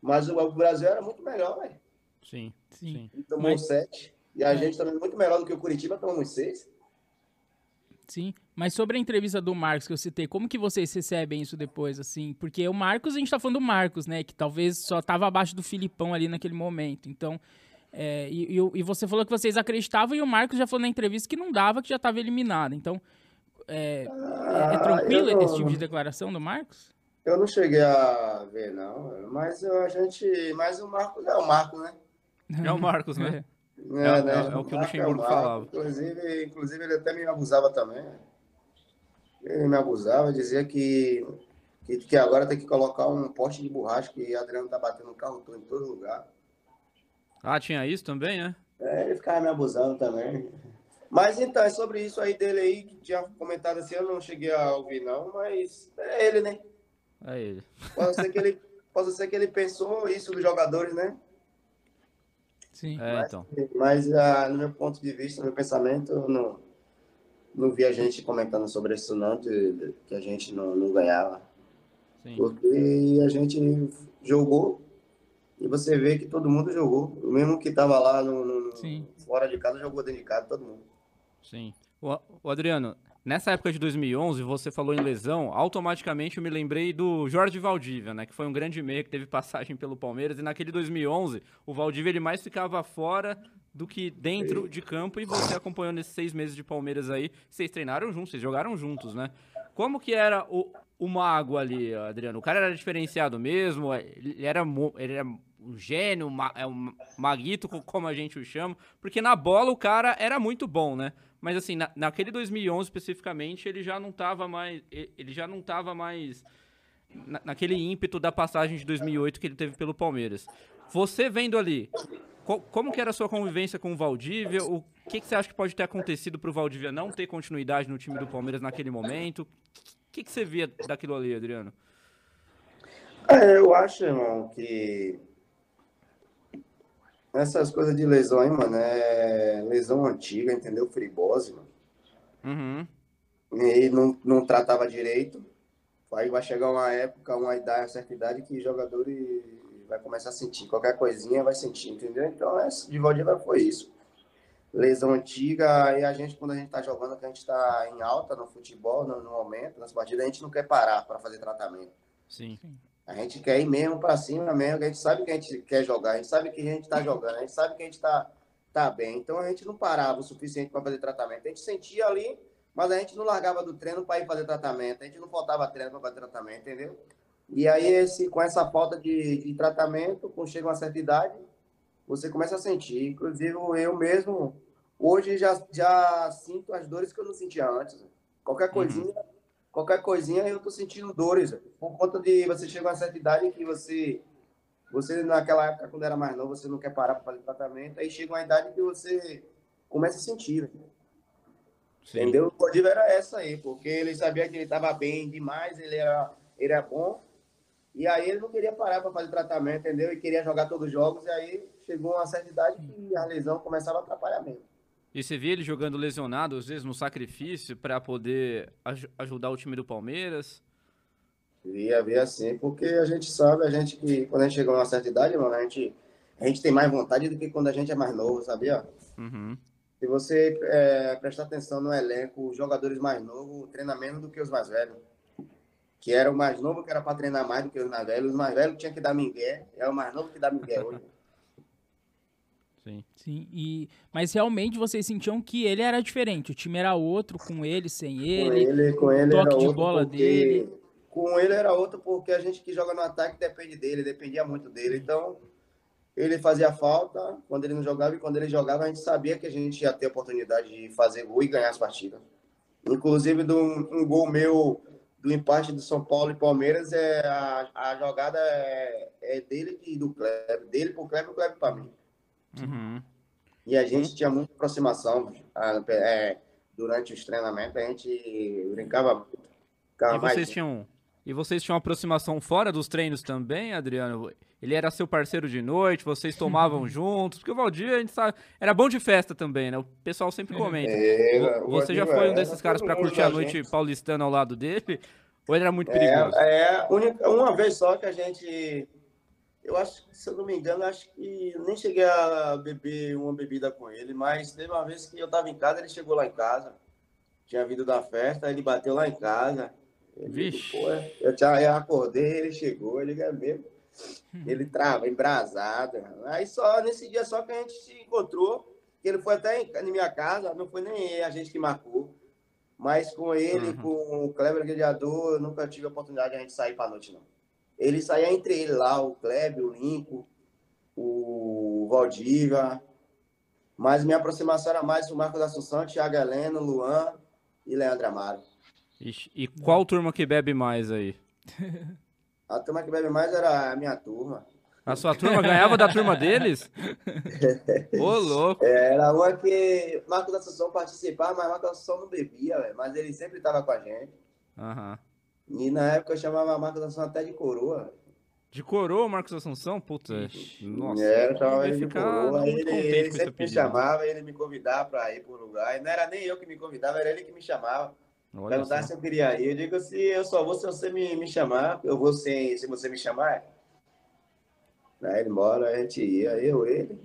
Mas o, o Brasil era muito melhor, velho. Sim, Sim. Tomou Mas- sete. E a gente também muito melhor do que o Curitiba, tomamos seis. Sim, mas sobre a entrevista do Marcos que eu citei, como que vocês recebem isso depois, assim? Porque o Marcos, a gente tá falando do Marcos, né? Que talvez só tava abaixo do Filipão ali naquele momento. Então, é, e, e e você falou que vocês acreditavam e o Marcos já falou na entrevista que não dava, que já tava eliminado. Então, é, é- é Ah, tranquilo eu não- esse tipo de declaração do Marcos? Eu não cheguei a ver, não. Mas a gente. Mas o Marcos é o Marcos, né? É o Marcos, né? É, é- né? é o que o Marcos Luxemburgo Marcos. falava. Inclusive, inclusive, ele até me abusava também. Ele me abusava, dizia que, que, que agora tem que colocar um poste de borracha, que Adriano tá batendo o carro todo em todo lugar. Ah, tinha isso também, né? É, ele ficava me abusando também. Mas então, é sobre isso aí dele aí, que tinha comentado assim, eu não cheguei a ouvir não, mas é ele, né? É ele. Pode ser que ele, pode ser que ele pensou isso dos jogadores, né? Sim. É, então. Mas ah, no meu ponto de vista, no meu pensamento, eu não, não vi a gente comentando sobre isso não, de, de- que a gente não, não ganhava. Sim. Porque a gente jogou e você vê que todo mundo jogou. O mesmo que estava lá no, no- Sim. fora de casa, jogou dentro de casa, todo mundo. Sim. O, o Adriano, nessa época de 2011, você falou em lesão, automaticamente eu me lembrei do Jorge Valdívia, né? Que foi um grande meia que teve passagem pelo Palmeiras. E naquele 2011, o Valdívia ele mais ficava fora do que dentro de campo. E você acompanhou nesses seis meses de Palmeiras aí. Vocês treinaram juntos, vocês jogaram juntos, né? Como que era o, o mago ali, Adriano? O cara era diferenciado mesmo? Ele era, ele era um gênio, é um maguito, co- como a gente o chama? Porque na bola o cara era muito bom, né? Mas assim, na- naquele 2011 especificamente, ele já não tava mais, ele já não tava mais na- naquele ímpeto da passagem de 2008 que ele teve pelo Palmeiras. Você vendo ali, co- como que era a sua convivência com o Valdívia? O que, que você acha que pode ter acontecido pro Valdívia não ter continuidade no time do Palmeiras naquele momento? O que, que você via daquilo ali, Adriano? É, eu acho, irmão, que essas coisas de lesão aí, mano, é lesão antiga, entendeu? Fribose, mano. Uhum. E não, não tratava direito. Aí vai chegar uma época, uma idade, uma certa idade, que jogador vai começar a sentir. Qualquer coisinha vai sentir, entendeu? Então, esse de Valdívia foi isso. Lesão antiga, e a gente, quando a gente tá jogando, que a gente tá em alta no futebol, no, no momento, nas partidas, a gente não quer parar para fazer tratamento. Sim. A gente quer ir mesmo para cima mesmo, que a gente sabe que a gente quer jogar, a gente sabe que a gente tá jogando, a gente sabe que a gente tá, tá bem. Então a gente não parava o suficiente para fazer tratamento. A gente sentia ali, mas a gente não largava do treino para ir fazer tratamento. A gente não faltava treino para fazer tratamento, entendeu? E aí, esse, com essa falta de, de tratamento, quando chega uma certa idade, você começa a sentir. Inclusive, eu mesmo, hoje já, já sinto as dores que eu não sentia antes. Qualquer coisinha, qualquer coisinha eu tô sentindo dores. Por conta de você chegar a uma certa idade que você, você naquela época, quando era mais novo, você não quer parar para fazer tratamento. Aí chega uma idade que você começa a sentir. Sim. Entendeu? O Codiva era essa aí, porque ele sabia que ele estava bem demais, ele era, ele era bom. E aí ele não queria parar para fazer tratamento, entendeu? E queria jogar todos os jogos. E aí chegou uma certa idade que a lesão começava a atrapalhar mesmo. E você via ele jogando lesionado, às vezes no sacrifício, para poder aj- ajudar o time do Palmeiras? Via, via assim, porque a gente sabe, a gente que quando a gente chega a uma certa idade, mano, a gente, a gente tem mais vontade do que quando a gente é mais novo, sabia? Uhum. Se você é, prestar atenção no elenco, os jogadores mais novos treinam menos do que os mais velhos. Que era o mais novo que era para treinar mais do que os mais velhos. Os mais velhos tinha que dar migué, é o mais novo que dá migué hoje. Sim. Sim, e, mas realmente vocês sentiam que ele era diferente, o time era outro, com ele, sem Com ele. ele, com ele toque era de outro bola porque- dele. Com ele era outro porque a gente que joga no ataque depende dele, dependia muito dele. Então, ele fazia falta quando ele não jogava e quando ele jogava a gente sabia que a gente ia ter oportunidade de fazer gol e ganhar as partidas. Inclusive, do, um gol meu do empate do São Paulo e Palmeiras, é, a, a jogada é, é dele e do Kleber. Dele pro Kleber e o Kleber para mim. Uhum. E a gente tinha muita aproximação é, durante os treinamentos, a gente brincava muito. E vocês tinham e vocês tinham aproximação fora dos treinos também, Adriano? Ele era seu parceiro de noite, vocês tomavam juntos, porque o Valdir, a gente sabe, era bom de festa também, né? O pessoal sempre comenta. É, Vo- Você já Rodrigo, foi um é, desses caras mundo curtir a noite gente. paulistana ao lado dele? Ou ele era muito perigoso? É, é única, uma vez só que a gente. Eu acho que, se eu não me engano, acho que nem cheguei a beber uma bebida com ele, mas teve uma vez que eu estava em casa, ele chegou lá em casa, tinha vindo da festa, ele bateu lá em casa. Ele, Vixe. Pô, eu, tinha, eu acordei, ele chegou, ele é mesmo. Ele trava, embrasado. Aí só nesse dia só que a gente se encontrou, que ele foi até em, em minha casa, não foi nem a gente que marcou. Mas com ele, Uhum. com o Kleber Gladiador, eu nunca tive a oportunidade de a gente sair pra noite, não. Ele saía entre ele lá, o Kleber, o Lincoln, o Valdívia. Mas minha aproximação era mais o Marcos Assunção, Thiago Heleno, Luan e Leandro Amaro. Ixi, e qual turma que bebe mais aí? A turma que bebe mais era a minha turma. A sua turma ganhava da turma deles? Ô, louco. Era uma que Marcos Assunção participava, mas Marcos Assunção não bebia, velho. Mas ele sempre estava com a gente. Aham. E na época eu chamava Marcos Assunção até de coroa. De coroa, Marcos Assunção? Puta, nossa. É, eu chamava ele de coroa. Ele, ele sempre me chamava, ele me convidava para ir para o lugar. E não era nem eu que me convidava, era ele que me chamava. Olha Perguntar só. se eu queria ir. Eu digo, se eu só vou se você me, me chamar, eu vou sem, se você me chamar. Aí ele mora, a gente ia, eu, ele.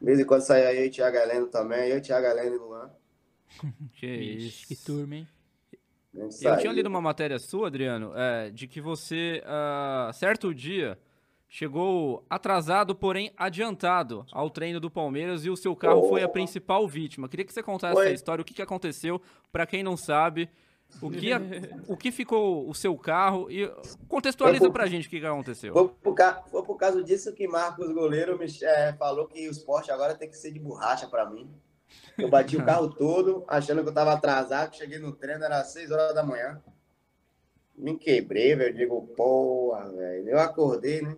De vez em quando saía eu e Thiago Heleno também, eu, Thiago Heleno e Luan. Que isso. Que turma, hein? A Eu tinha lido uma matéria sua, Adriano, é, de que você, ah, certo dia, chegou atrasado, porém adiantado ao treino do Palmeiras e o seu carro Oh. foi a principal vítima. Queria que você contasse Foi. essa história, o que, que aconteceu, pra quem não sabe, o que, a- o que ficou o seu carro e contextualiza por- pra gente o que, que aconteceu. Foi por, foi por causa disso que Marcos Goleiro me eh, falou que o esporte agora tem que ser de borracha para mim. Eu bati o carro todo, achando que eu tava atrasado. Cheguei no treino, era 6 horas da manhã. Me quebrei, velho. Digo, porra, velho. Eu acordei, né?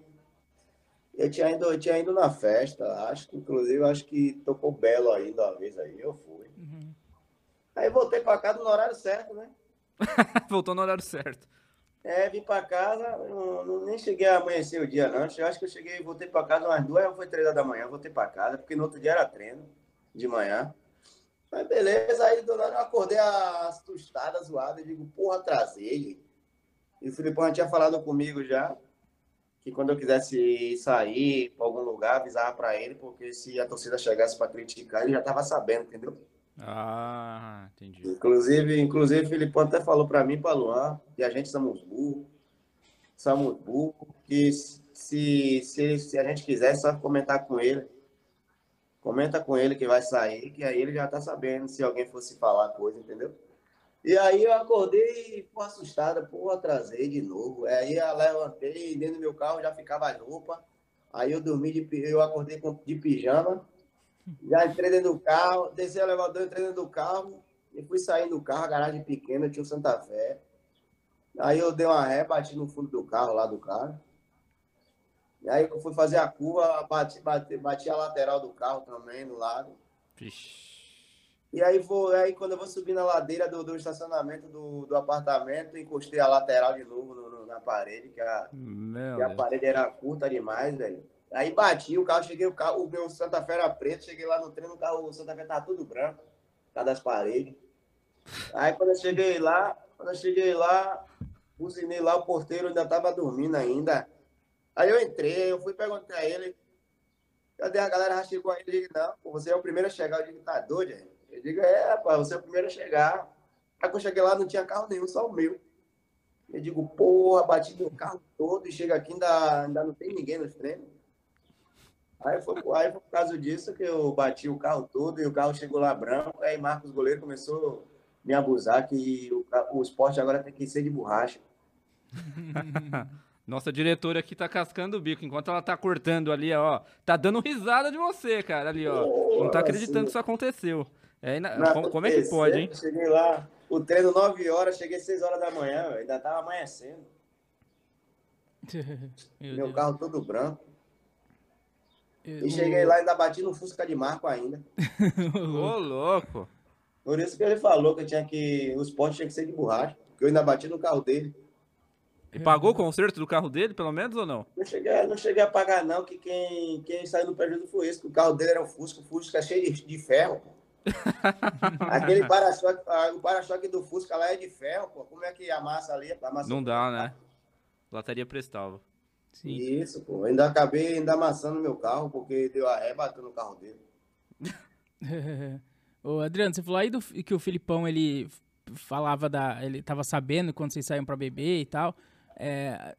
Eu tinha, ido, eu tinha ido na festa, acho que, inclusive, acho que tocou Belo ainda uma vez aí. Eu fui. Uhum. Aí voltei para casa no horário certo, né? Voltou no horário certo. É, vim pra casa, não, não- nem cheguei a amanhecer o dia, não. Eu acho que eu cheguei, voltei pra casa umas duas, ou foi três horas da manhã, voltei pra casa, porque no outro dia era treino, de manhã. Mas beleza, aí do nada eu acordei assustada, zoada, eu digo, porra, atrasei. E o Filipão tinha falado comigo já, que quando eu quisesse sair pra algum lugar, avisava pra ele, porque se a torcida chegasse pra criticar, ele já tava sabendo, entendeu? Ah, entendi. Inclusive, inclusive, o Filipão até falou para mim, e para Luan, que a gente somos burros, somos burros, que se, se, se a gente quiser, é só comentar com ele. Comenta com ele que vai sair, que aí ele já tá sabendo se alguém fosse falar coisa, entendeu? E aí eu acordei, pô, assustada, pô, atrasei de novo. Aí eu levantei, dentro do meu carro já ficava as roupas. Aí eu dormi, de, eu acordei de pijama. Já entrei dentro do carro, desci o elevador, entrei dentro do carro e fui sair do carro, a garagem pequena, tinha o Santa Fé. Aí eu dei uma ré, bati no fundo do carro, lá do carro. E aí eu fui fazer a curva, bati, bati, bati a lateral do carro também, no lado. Vixe. E aí, vou, aí quando eu vou subir na ladeira do, do estacionamento do, do apartamento, encostei a lateral de novo no- no- na parede, que a, Meu e a parede era curta demais, velho. Aí bati, o carro, cheguei, o carro, o meu Santa Fé era preto, cheguei lá no treino, o carro, o Santa Fé tava tudo branco, por causa das paredes. Aí quando eu cheguei lá, quando eu cheguei lá, buzinei lá, o porteiro ainda tava dormindo ainda. Aí eu entrei, eu fui perguntar a ele, cadê a galera? Já chegou aí? Ele disse, não, você é o primeiro a chegar. Eu digo, tá doido, é? Eu digo, é, rapaz, você é o primeiro a chegar. Aí quando eu cheguei lá, não tinha carro nenhum, só o meu. Eu digo, porra, bati meu carro todo e chega aqui, ainda, ainda não tem ninguém nos treinos. Aí foi, aí foi por causa disso que eu bati o carro todo e o carro chegou lá branco. Aí Marcos Goleiro começou a me abusar que o, o esporte agora tem que ser de borracha. Nossa diretora aqui tá cascando o bico, enquanto ela tá cortando ali, ó. Tá dando risada de você, cara, ali, ó. Não tá acreditando que isso aconteceu. É, como, como é que pode, hein? Cheguei lá, o treino 9 horas, cheguei 6 horas da manhã, ainda tava amanhecendo. Meu Meu carro todo branco. Eu- E cheguei lá, ainda bati no Fusca de Marco ainda. Ô, louco. Por isso que ele falou que tinha que. O esporte tinha que ser de borracha. Porque eu ainda bati no carro dele. E pagou o conserto do carro dele, pelo menos, ou não? Não cheguei, não cheguei a pagar, não, que quem, quem saiu no prejuízo foi esse, que o carro dele era um Fusca, o Fusca é cheio de, de ferro, pô. Aquele para-choque, o para-choque do Fusca lá é de ferro, pô. Como é que amassa ali? Amassa Não dá, né? Lataria prestava. Sim. Isso, pô. Ainda acabei ainda amassando meu carro, porque deu a ré, bateu no carro dele. Ô, Adriano, você falou aí do, que o Filipão, ele falava da... Ele tava sabendo quando vocês saíam pra beber e tal. É,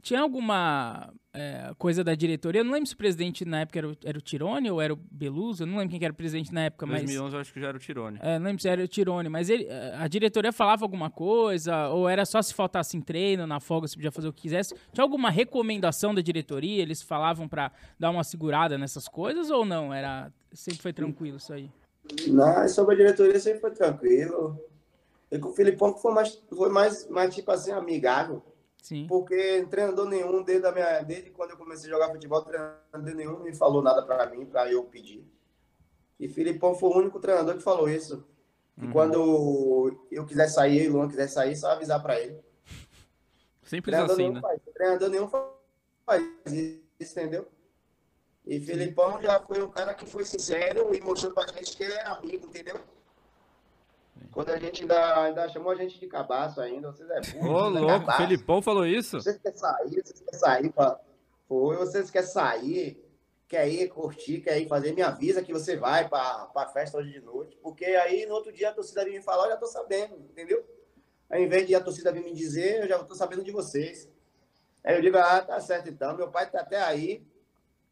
tinha alguma é, coisa da diretoria? Eu não lembro se o presidente na época era o, era o Tirone ou era o Beluso. Eu não lembro quem que era o presidente na época, mas... 2011 eu acho que já era o Tirone. É, não lembro se era o Tirone, mas ele, a diretoria falava alguma coisa, ou era só se faltasse em treino, na folga, você podia fazer o que quisesse. Tinha alguma recomendação da diretoria? Eles falavam pra dar uma segurada nessas coisas ou não? Era sempre foi tranquilo isso aí. Não, sobre a diretoria sempre foi tranquilo. E com o Filipão que foi mais, foi mais, mais tipo assim, amigável. Sim. Porque treinador nenhum, desde, a minha, desde quando eu comecei a jogar futebol, treinador nenhum me falou nada pra mim, pra eu pedir. E Filipão foi o único treinador que falou isso. Que quando eu quiser sair, e o Luan quiser sair, só avisar pra ele. Simples Treinador assim, nenhum né? faz. Treinador nenhum faz isso, entendeu? E Filipão já foi um cara que foi sincero e mostrou pra gente que ele é amigo, entendeu? Quando a gente ainda, ainda chamou a gente de cabaço ainda, vocês é burro. Ô, é louco, cabaço. Felipão falou isso? Vocês querem sair, vocês querem sair pra... Foi, vocês querem sair, quer ir curtir, quer ir fazer, me avisa que você vai pra, pra festa hoje de noite. Porque aí no outro dia a torcida vem me falar, eu já tô sabendo, entendeu? Em vez de a torcida vir me dizer, eu já tô sabendo de vocês. Aí eu digo, ah, tá certo então, meu pai tá até aí.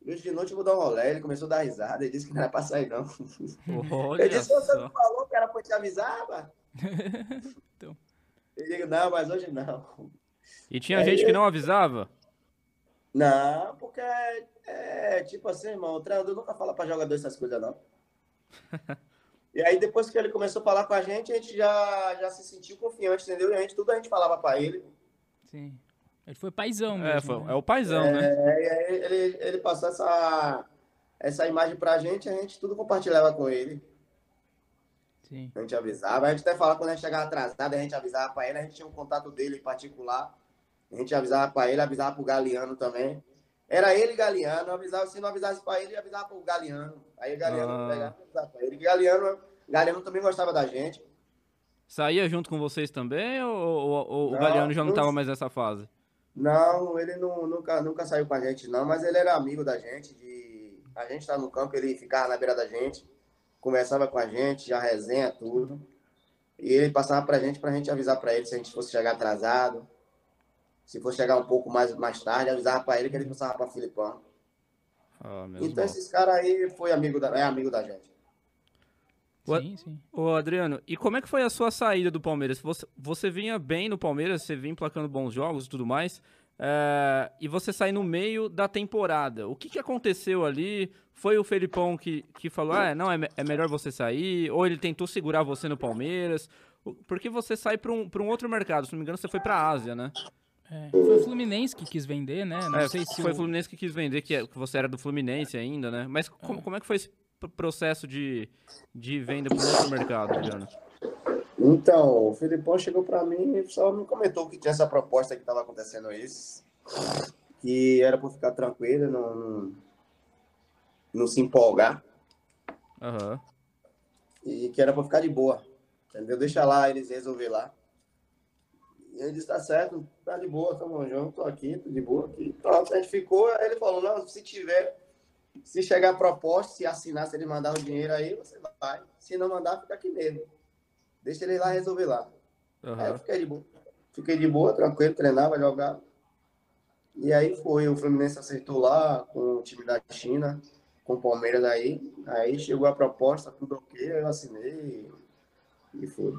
Hoje de noite eu vou dar um rolê. Ele começou a dar risada, ele disse que não era pra sair, não. Olha Eu disse, você não falou que era pra te avisar, mano? Então. Eu digo, não, mas hoje não. E tinha gente que não avisava? Não, porque é, tipo assim, irmão, o treinador nunca fala pra jogador essas coisas, não. E aí, depois que ele começou a falar com a gente, a gente já, já se sentiu confiante, entendeu? E a gente, tudo a gente falava pra ele. Sim. Ele foi paizão mesmo. É, foi- né? é o paizão, né? É, e aí ele, ele passou essa, essa imagem pra gente, a gente tudo compartilhava com ele. Sim. A gente avisava, a gente até falava quando a gente chegava atrasado, a gente avisava pra ele, a gente tinha um contato dele em particular. A gente avisava pra ele, avisava pro Galeano também. Era ele e Galeano, avisava, se não avisasse pra ele, avisava pro Galeano. Aí o Galeano Ah. pegava e avisava pra ele. Galeano, Galeano também gostava da gente. Saía junto com vocês também ou, ou- ou o Não, Galeano já não não- tava mais nessa fase? Não, ele não, nunca, nunca saiu com a gente, não, mas ele era amigo da gente. De... A gente tá no campo, ele ficava na beira da gente, conversava com a gente, já resenha, tudo. E ele passava pra gente, pra gente avisar pra ele se a gente fosse chegar atrasado. Se fosse chegar um pouco mais, mais tarde, avisava pra ele que ele passava pra Filipão. Ah, Então mal. esses caras aí foi amigo da, é amigo da gente. What- Sim, sim. Ô, Adriano, e como é que foi a sua saída do Palmeiras? Você, você vinha bem no Palmeiras, você vinha placando bons jogos e tudo mais, é, e você sai no meio da temporada. O que, que aconteceu ali? Foi o Felipão que, que falou, ah, não, é, é melhor você sair? Ou ele tentou segurar você no Palmeiras? O- Porque você sai para um, pra um outro mercado, se não me engano, você foi pra Ásia, né? É, Foi o Fluminense que quis vender, né? Não É, sei se foi o o... Fluminense que quis vender, que, é- que você era do Fluminense ainda, né? Mas como, como é que foi processo de, de venda para outro mercado, Adriano? Então, o Filipão chegou pra mim e só me comentou que tinha essa proposta que estava acontecendo isso. Que era eu ficar tranquilo, não, não, não se empolgar. Aham. e que era para ficar de boa. Entendeu? Deixa lá eles resolver lá. E ele disse, tá certo, tá de boa, tamo junto, tô aqui, tô de boa aqui. Pronto, a gente ficou, aí ele falou, não, se tiver, se chegar a proposta, se assinar, se ele mandar o dinheiro aí, você vai. Se não mandar, fica aqui mesmo. Deixa ele lá resolver lá. Aí eu fiquei de boa. Fiquei de boa, tranquilo, treinava, jogava. E aí foi, o Fluminense acertou lá com o time da China, com o Palmeiras aí. Aí chegou a proposta, tudo ok, eu assinei e foi.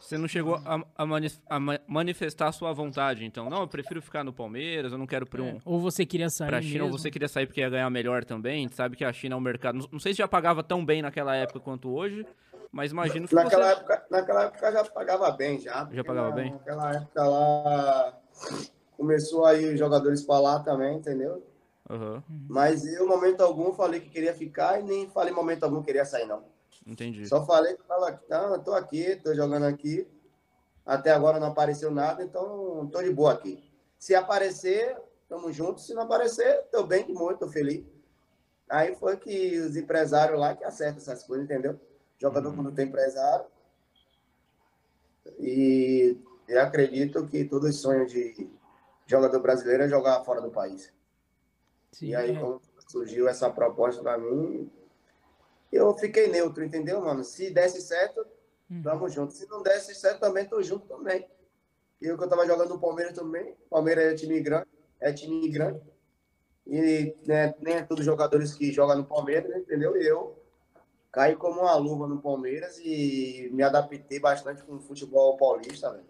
Você não chegou a, a mani- a ma- manifestar a sua vontade, então. Não, eu prefiro ficar no Palmeiras, eu não quero para um, É, Ou você queria sair pra China, ou mesmo. você queria sair porque ia ganhar melhor também. A gente sabe que a China é um mercado. Não, não sei se já pagava tão bem naquela época quanto hoje, mas imagino que Naquela, você. época, naquela época já pagava bem, já. Já pagava porque bem? Naquela época lá começou aí os jogadores falar também, entendeu? Aham, Mas eu, em momento algum, falei que queria ficar e nem falei em momento algum que queria sair, não. Entendi. Só falei que aqui, não, tô aqui, tô jogando aqui. Até agora não apareceu nada, então tô de boa aqui. Se aparecer, tamo junto. Se não aparecer, tô bem de muito, tô feliz. Aí foi que os empresários lá que acertam essas coisas, entendeu? Jogador quando tem empresário. E eu acredito que todo sonho de jogador brasileiro é jogar fora do país. Sim, E aí, é. quando surgiu essa proposta pra mim, eu fiquei neutro, entendeu, mano? Se desse certo, Uhum. tamo junto. Se não desse certo, também tô junto também. E eu que eu tava jogando no Palmeiras também. Palmeiras é time grande, é time grande. E né, nem é todos os jogadores que jogam no Palmeiras, entendeu? E eu caí como uma luva no Palmeiras e me adaptei bastante com o futebol paulista, velho.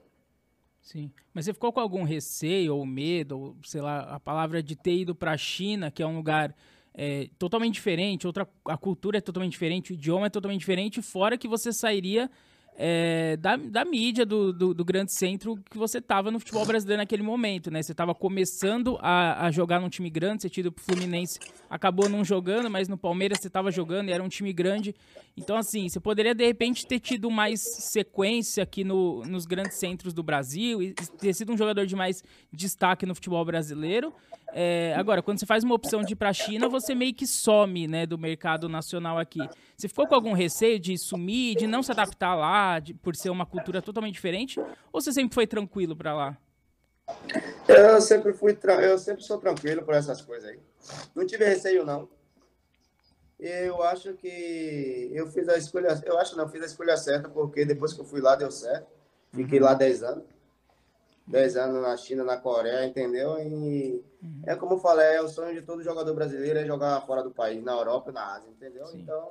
Sim. Mas você ficou com algum receio ou medo, ou sei lá, a palavra de ter ido para a China, que é um lugar é, totalmente diferente, outra, a cultura é totalmente diferente, o idioma é totalmente diferente, fora que você sairia é, da, da mídia do, do, do grande centro que você estava no futebol brasileiro naquele momento, né? Você estava começando a, a jogar num time grande, você tinha ido pro Fluminense, acabou não jogando, mas no Palmeiras você estava jogando e era um time grande. Então, assim, você poderia de repente ter tido mais sequência aqui no, nos grandes centros do Brasil e ter sido um jogador de mais destaque no futebol brasileiro. É, agora, quando você faz uma opção de ir para a China, você meio que some né, do mercado nacional aqui. Você ficou com algum receio de sumir, de não se adaptar lá, de- por ser uma cultura totalmente diferente? Ou você sempre foi tranquilo para lá? Eu sempre fui, eu sempre sou tranquilo por essas coisas aí. Não tive receio não. Eu acho que eu fiz a escolha, eu acho não, eu fiz a escolha certa porque depois que eu fui lá deu certo. Fiquei lá 10 anos. 10 anos na China, na Coreia, entendeu? E é como eu falei, é o sonho de todo jogador brasileiro é jogar fora do país, na Europa na Ásia, entendeu? Sim. Então,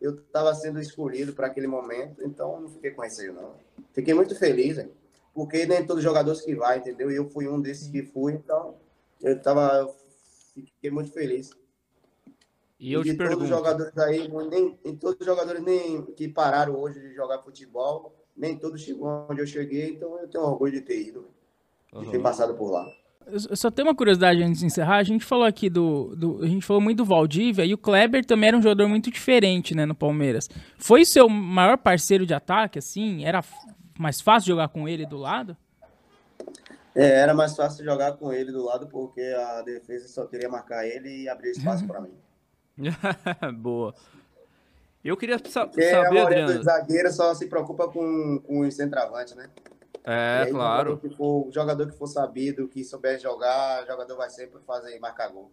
eu estava sendo escolhido para aquele momento, então não fiquei com receio não. Fiquei muito feliz, porque nem todos os jogadores que vai, entendeu? E eu fui um desses que fui, então eu tava, fiquei muito feliz. E eu de te todos os pergunto, jogadores aí, nem, em todos os jogadores nem que pararam hoje de jogar futebol, nem todos chegou onde eu cheguei, então eu tenho orgulho de ter ido, de ter passado por lá. Eu só tenho uma curiosidade antes de encerrar. A gente falou aqui do, do- A gente falou muito do Valdívia e o Kleber também era um jogador muito diferente, né, no Palmeiras. Foi seu maior parceiro de ataque, assim? Era mais fácil jogar com ele do lado? É, era mais fácil jogar com ele do lado, porque a defesa só queria marcar ele e abrir espaço para mim. Boa. Eu queria sa- Porque a saber, Adriano. dos zagueiros só se preocupa com, com os centroavantes, né? É, aí, claro. Jogador que for, jogador que for sabido, que souber jogar, jogador vai sempre fazer marcar gol.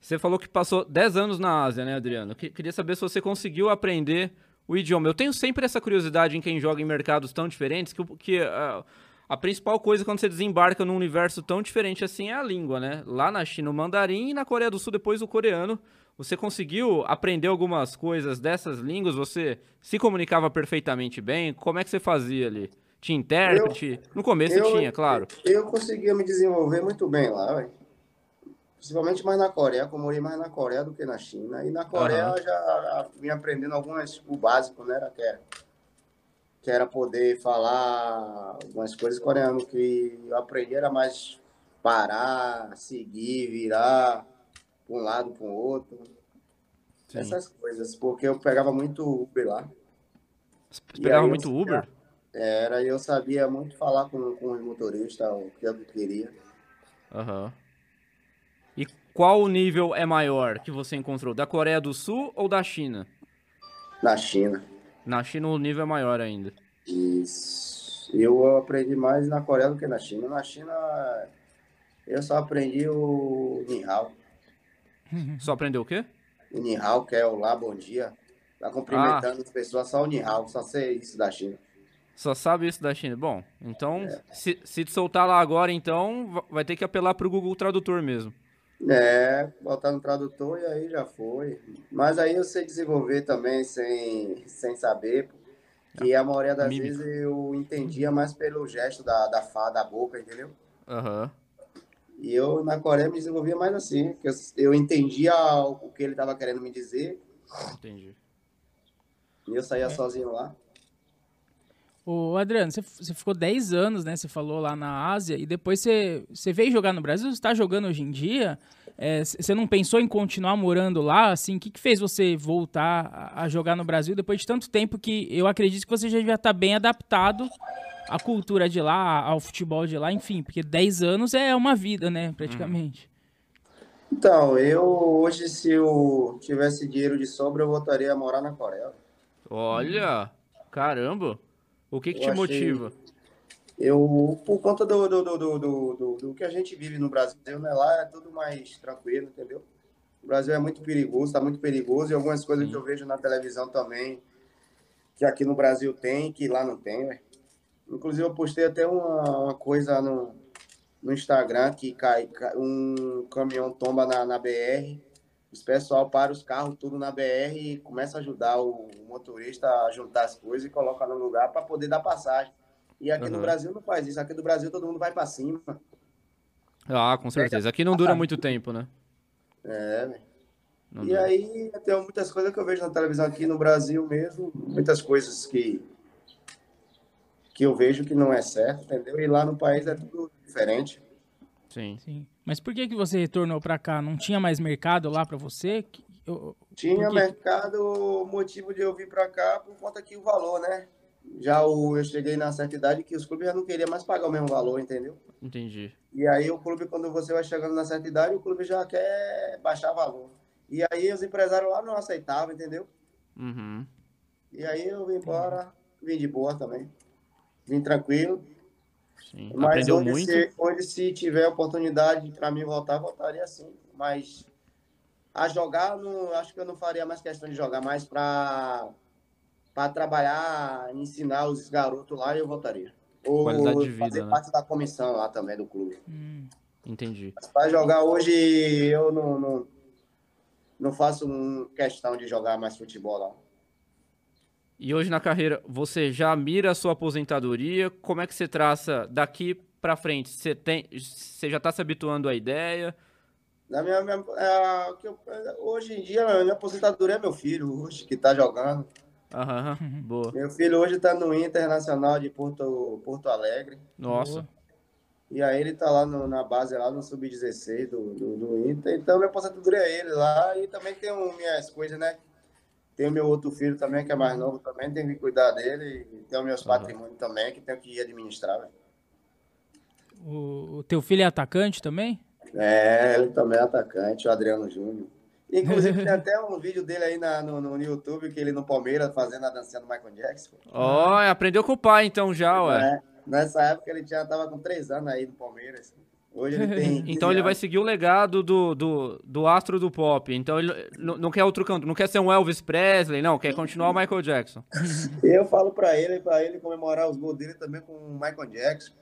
Você falou que passou 10 anos na Ásia, né, Adriano? Que- Queria saber se você conseguiu aprender o idioma. Eu tenho sempre essa curiosidade em quem joga em mercados tão diferentes, que, o- que ah, a principal coisa quando você desembarca num universo tão diferente assim é a língua, né? Lá na China o mandarim e na Coreia do Sul depois o coreano. Você conseguiu aprender algumas coisas dessas línguas? Você se comunicava perfeitamente bem? Como é que você fazia ali? Tinha intérprete? No começo Eu- tinha, claro. Eu conseguia me desenvolver muito bem lá. Principalmente mais na Coreia, como eu morei mais na Coreia do que na China. E na Coreia Aham. eu já vim aprendendo algumas, o básico, né? Era, que, era, que era poder falar algumas coisas coreanas que eu aprendi era mais parar, seguir, virar para um lado, para o outro. Sim. Essas coisas, porque eu pegava muito Uber lá. Você pegava eu- muito Uber? Era, e eu sabia muito falar com, com os motoristas, o que eu queria. Aham. E qual nível é maior que você encontrou? Da Coreia do Sul ou da China? Na China. Na China o nível é maior ainda. Isso. Eu aprendi mais na Coreia do que na China. Na China, eu só aprendi o Ni Hao. Só aprendeu o quê? O Ni Hao, que é o lá, bom dia. Tá Ah. cumprimentando as pessoas, só o Ni Hao, só sei isso da China. Só sabe isso da China. Bom, então, É. se, se te soltar lá agora, então, va- vai ter que apelar pro Google Tradutor mesmo. É, botar no tradutor e aí já foi. Mas aí eu sei desenvolver também sem, sem saber, que a maioria das Mímica. vezes eu entendia mais pelo gesto da, da, fa, da boca, entendeu? Aham. E eu na Coreia me desenvolvia mais assim, que eu, eu entendia o que ele estava querendo me dizer Entendi. e eu saía sozinho lá. Ô, Adriano, você, você ficou 10 anos, né? Você falou lá na Ásia, e depois você, você veio jogar no Brasil, você está jogando hoje em dia. É, você não pensou em continuar morando lá? Assim, o que, que fez você voltar a, a jogar no Brasil depois de tanto tempo que eu acredito que você já devia estar bem adaptado à cultura de lá, ao futebol de lá, enfim, porque 10 anos é uma vida, né, praticamente. Então, eu hoje, se eu tivesse dinheiro de sobra, eu voltaria a morar na Coreia. Olha, caramba. O que que te achei- motiva? Eu, por conta do, do, do, do, do, do que a gente vive no Brasil, né? Lá é tudo mais tranquilo, entendeu? O Brasil é muito perigoso, tá muito perigoso, e algumas coisas Sim. que eu vejo na televisão também, que aqui no Brasil tem, que lá não tem, né? Inclusive, eu postei até uma, uma coisa no, no Instagram que cai, cai- um caminhão tomba na, na BR, os pessoal para os carros tudo na BR e começa a ajudar o motorista a juntar as coisas e coloca no lugar para poder dar passagem. E aqui no Uhum. Brasil não faz isso. Aqui no Brasil todo mundo vai para cima. Ah, com certeza. Aqui não dura muito tempo, né? É, velho. Não E dura. aí tem muitas coisas que eu vejo na televisão aqui no Brasil mesmo, muitas coisas que que eu vejo que não é certo, entendeu? E lá no país é tudo diferente. Sim. Sim. Mas por que, que você retornou pra cá? Não tinha mais mercado lá pra você? Eu- Tinha mercado, motivo de eu vir para cá por conta que o valor, né? Já o, eu cheguei na certa idade que os clubes já não queriam mais pagar o mesmo valor, entendeu? Entendi. E aí o clube, quando você vai chegando na certa idade, o clube já quer baixar valor. E aí os empresários lá não aceitavam, entendeu? Uhum. E aí eu vim embora, vim de boa também. Vim tranquilo. Sim. Mas Aprendeu hoje, muito. Se, hoje, se tiver oportunidade para mim voltar, voltaria sim. Mas a jogar, não, acho que eu não faria mais questão de jogar, mais para para trabalhar, ensinar os garotos lá, eu voltaria. Ou Qualidade de vida, fazer né? parte da comissão lá também do clube. Hum, Entendi. Para jogar hoje, eu não, não, não faço questão de jogar mais futebol lá. E hoje na carreira, você já mira a sua aposentadoria? Como é que você traça daqui pra frente? Você, tem, você já tá se habituando à ideia? Na minha, minha- é, eu- hoje em dia, a minha aposentadoria é meu filho, hoje, que está jogando. Aham, boa. Meu filho hoje está no Internacional de Porto, Porto Alegre. Nossa. boa. E aí ele está lá no- na base, lá no Sub-16 do, do, do Inter. Então, minha aposentadoria é ele lá. E também tenho minhas coisas, né? Tenho meu outro filho também, que é mais novo também. Tenho que cuidar dele. E tenho meus Aham. patrimônios também, que tenho que administrar. O, o teu filho é atacante também? É, ele também é atacante, o Adriano Júnior. Inclusive, tem até um vídeo dele aí na- no, no YouTube, que ele no Palmeiras fazendo a dancinha do Michael Jackson. Ó, aprendeu com o pai então já, ué. né? Nessa época ele já tava com três anos aí no Palmeiras. Hoje ele tem. 15 Então ele vai seguir o legado do, do, do astro do pop. Então ele não, quer outro canto, não quer ser um Elvis Presley, não, quer continuar o Michael Jackson. Eu falo pra ele, pra ele comemorar os gols dele também com o Michael Jackson.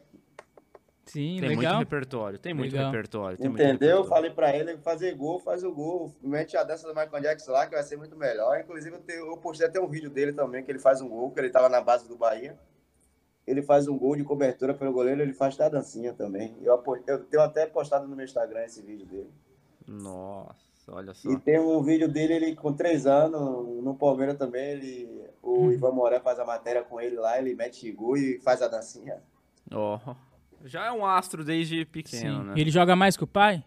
Sim, Tem muito legal. repertório, tem muito Legal. repertório. Tem muito Entendeu? Eu repertório. falei pra ele fazer gol, faz o gol. Mete a dança do Michael Jackson lá, que vai ser muito melhor. Inclusive, eu, tenho- eu postei até um vídeo dele também, que ele faz um gol, que ele tava na base do Bahia. Ele faz um gol de cobertura pelo goleiro, ele faz até a dancinha também. Eu, eu tenho até postado no meu Instagram esse vídeo dele. Nossa, olha só. E tem o vídeo dele, ele com três anos, no Palmeiras também, ele, o Ivan Moré faz a matéria com ele lá, ele mete gol e faz a dancinha. Ó, já é um astro desde pequeno, Sim. né? Ele joga mais que o pai?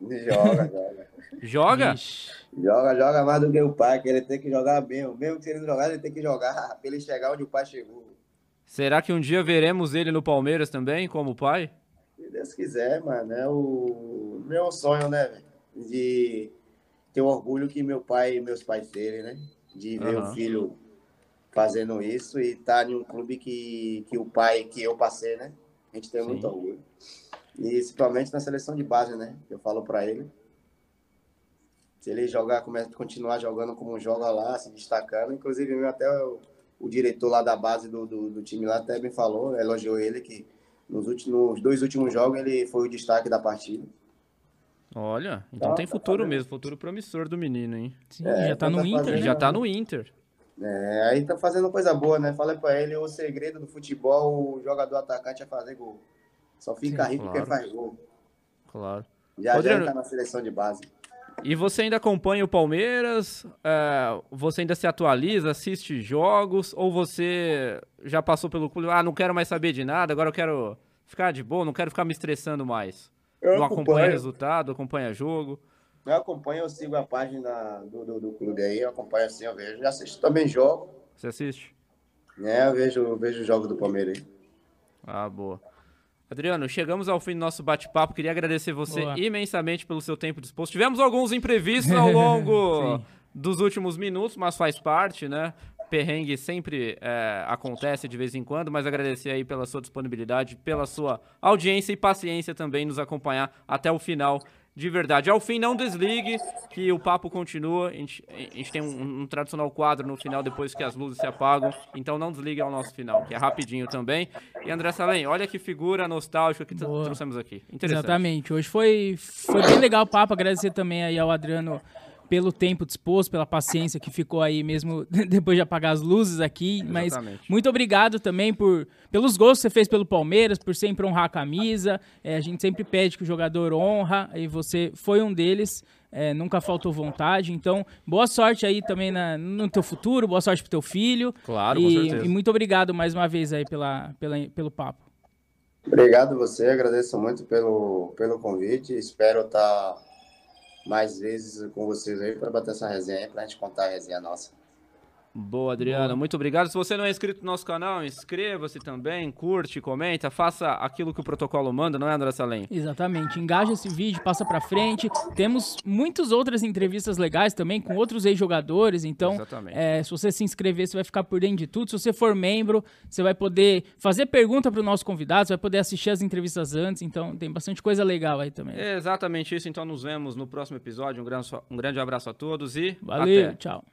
Joga, joga. Joga? Ixi. Joga, joga mais do que o pai, que ele tem que jogar mesmo. Mesmo que ele não jogar, ele tem que jogar pra ele chegar onde o pai chegou. Será que um dia veremos ele no Palmeiras também, como pai? Se Deus quiser, mano, é o meu sonho, né, velho? De ter o orgulho que meu pai e meus pais terem, né? De ver Aham. o filho fazendo isso e estar em um clube que, que o pai, que eu passei, né? A gente tem Sim. muito orgulho. E principalmente na seleção de base, né? Eu falo pra ele. Se ele jogar, começa continuar jogando como joga lá, se destacando. Inclusive, até o, o diretor lá da base do, do, do time lá até me falou, elogiou ele que nos últimos dois últimos jogos ele foi o destaque da partida. Olha, então Tá, tem tá futuro fazendo. mesmo, futuro promissor do menino, hein? Sim, É, já tá tá no fazendo- Inter. Ele né? já tá no Inter. É, aí tá fazendo coisa boa, né? Falei pra ele, o segredo do futebol, o jogador atacante é fazer gol. Só fica Sim, rico claro. quem faz gol. Claro. Já já Adriano- ele tá na seleção de base. E você ainda acompanha o Palmeiras? É, você ainda se atualiza, assiste jogos? Ou você já passou pelo clube? Ah, não quero mais saber de nada, agora eu quero ficar de boa, não quero ficar me estressando mais. Eu não acompanha resultado, acompanha jogo. Eu acompanho, eu sigo a página do, do, do clube aí, eu acompanho assim, eu vejo. Já assisto também jogo, Você assiste? né? Eu vejo, eu vejo o jogo do Palmeiras aí. Ah, boa. Adriano, chegamos ao fim do nosso bate-papo. Queria agradecer você Boa. imensamente pelo seu tempo disposto. Tivemos alguns imprevistos ao longo dos últimos minutos, mas faz parte, né? perrengue sempre é, acontece de vez em quando, mas agradecer aí pela sua disponibilidade, pela sua audiência e paciência também nos acompanhar até o final de verdade. Ao fim, não desligue, que o papo continua. A gente, a gente tem um, um, tradicional quadro no final, depois que as luzes se apagam. Então não desligue ao nosso final, que é rapidinho também. E André Salem, olha que figura nostálgica que trouxemos aqui. Exatamente. Hoje foi, foi bem legal o papo. Agradecer também aí ao Adriano pelo tempo disposto, pela paciência que ficou aí mesmo depois de apagar as luzes aqui. Exatamente. Mas muito obrigado também por pelos gols que você fez pelo Palmeiras, por sempre honrar a camisa. É, a gente sempre pede que o jogador honra, e você foi um deles. É, nunca faltou vontade, então boa sorte aí também na, no teu futuro, boa sorte pro teu filho. Claro, e, com certeza. E muito obrigado mais uma vez aí pela, pela, pelo papo. Obrigado você, agradeço muito pelo, pelo convite, espero estar tá mais vezes com vocês aí para bater essa resenha, para a gente contar a resenha nossa. Boa, Adriana. Boa. Muito obrigado. Se você não é inscrito no nosso canal, inscreva-se também, curte, comenta, faça aquilo que o protocolo manda, não é, André Salem? Exatamente. Engaja esse vídeo, passa pra frente. Temos muitas outras entrevistas legais também com outros ex-jogadores. Então, é, se você se inscrever, você vai ficar por dentro de tudo. Se você for membro, você vai poder fazer pergunta para o nosso convidado, você vai poder assistir as entrevistas antes. Então, tem bastante coisa legal aí também. É exatamente isso. Então, nos vemos no próximo episódio. Um grande, um grande abraço a todos e Valeu, até. tchau.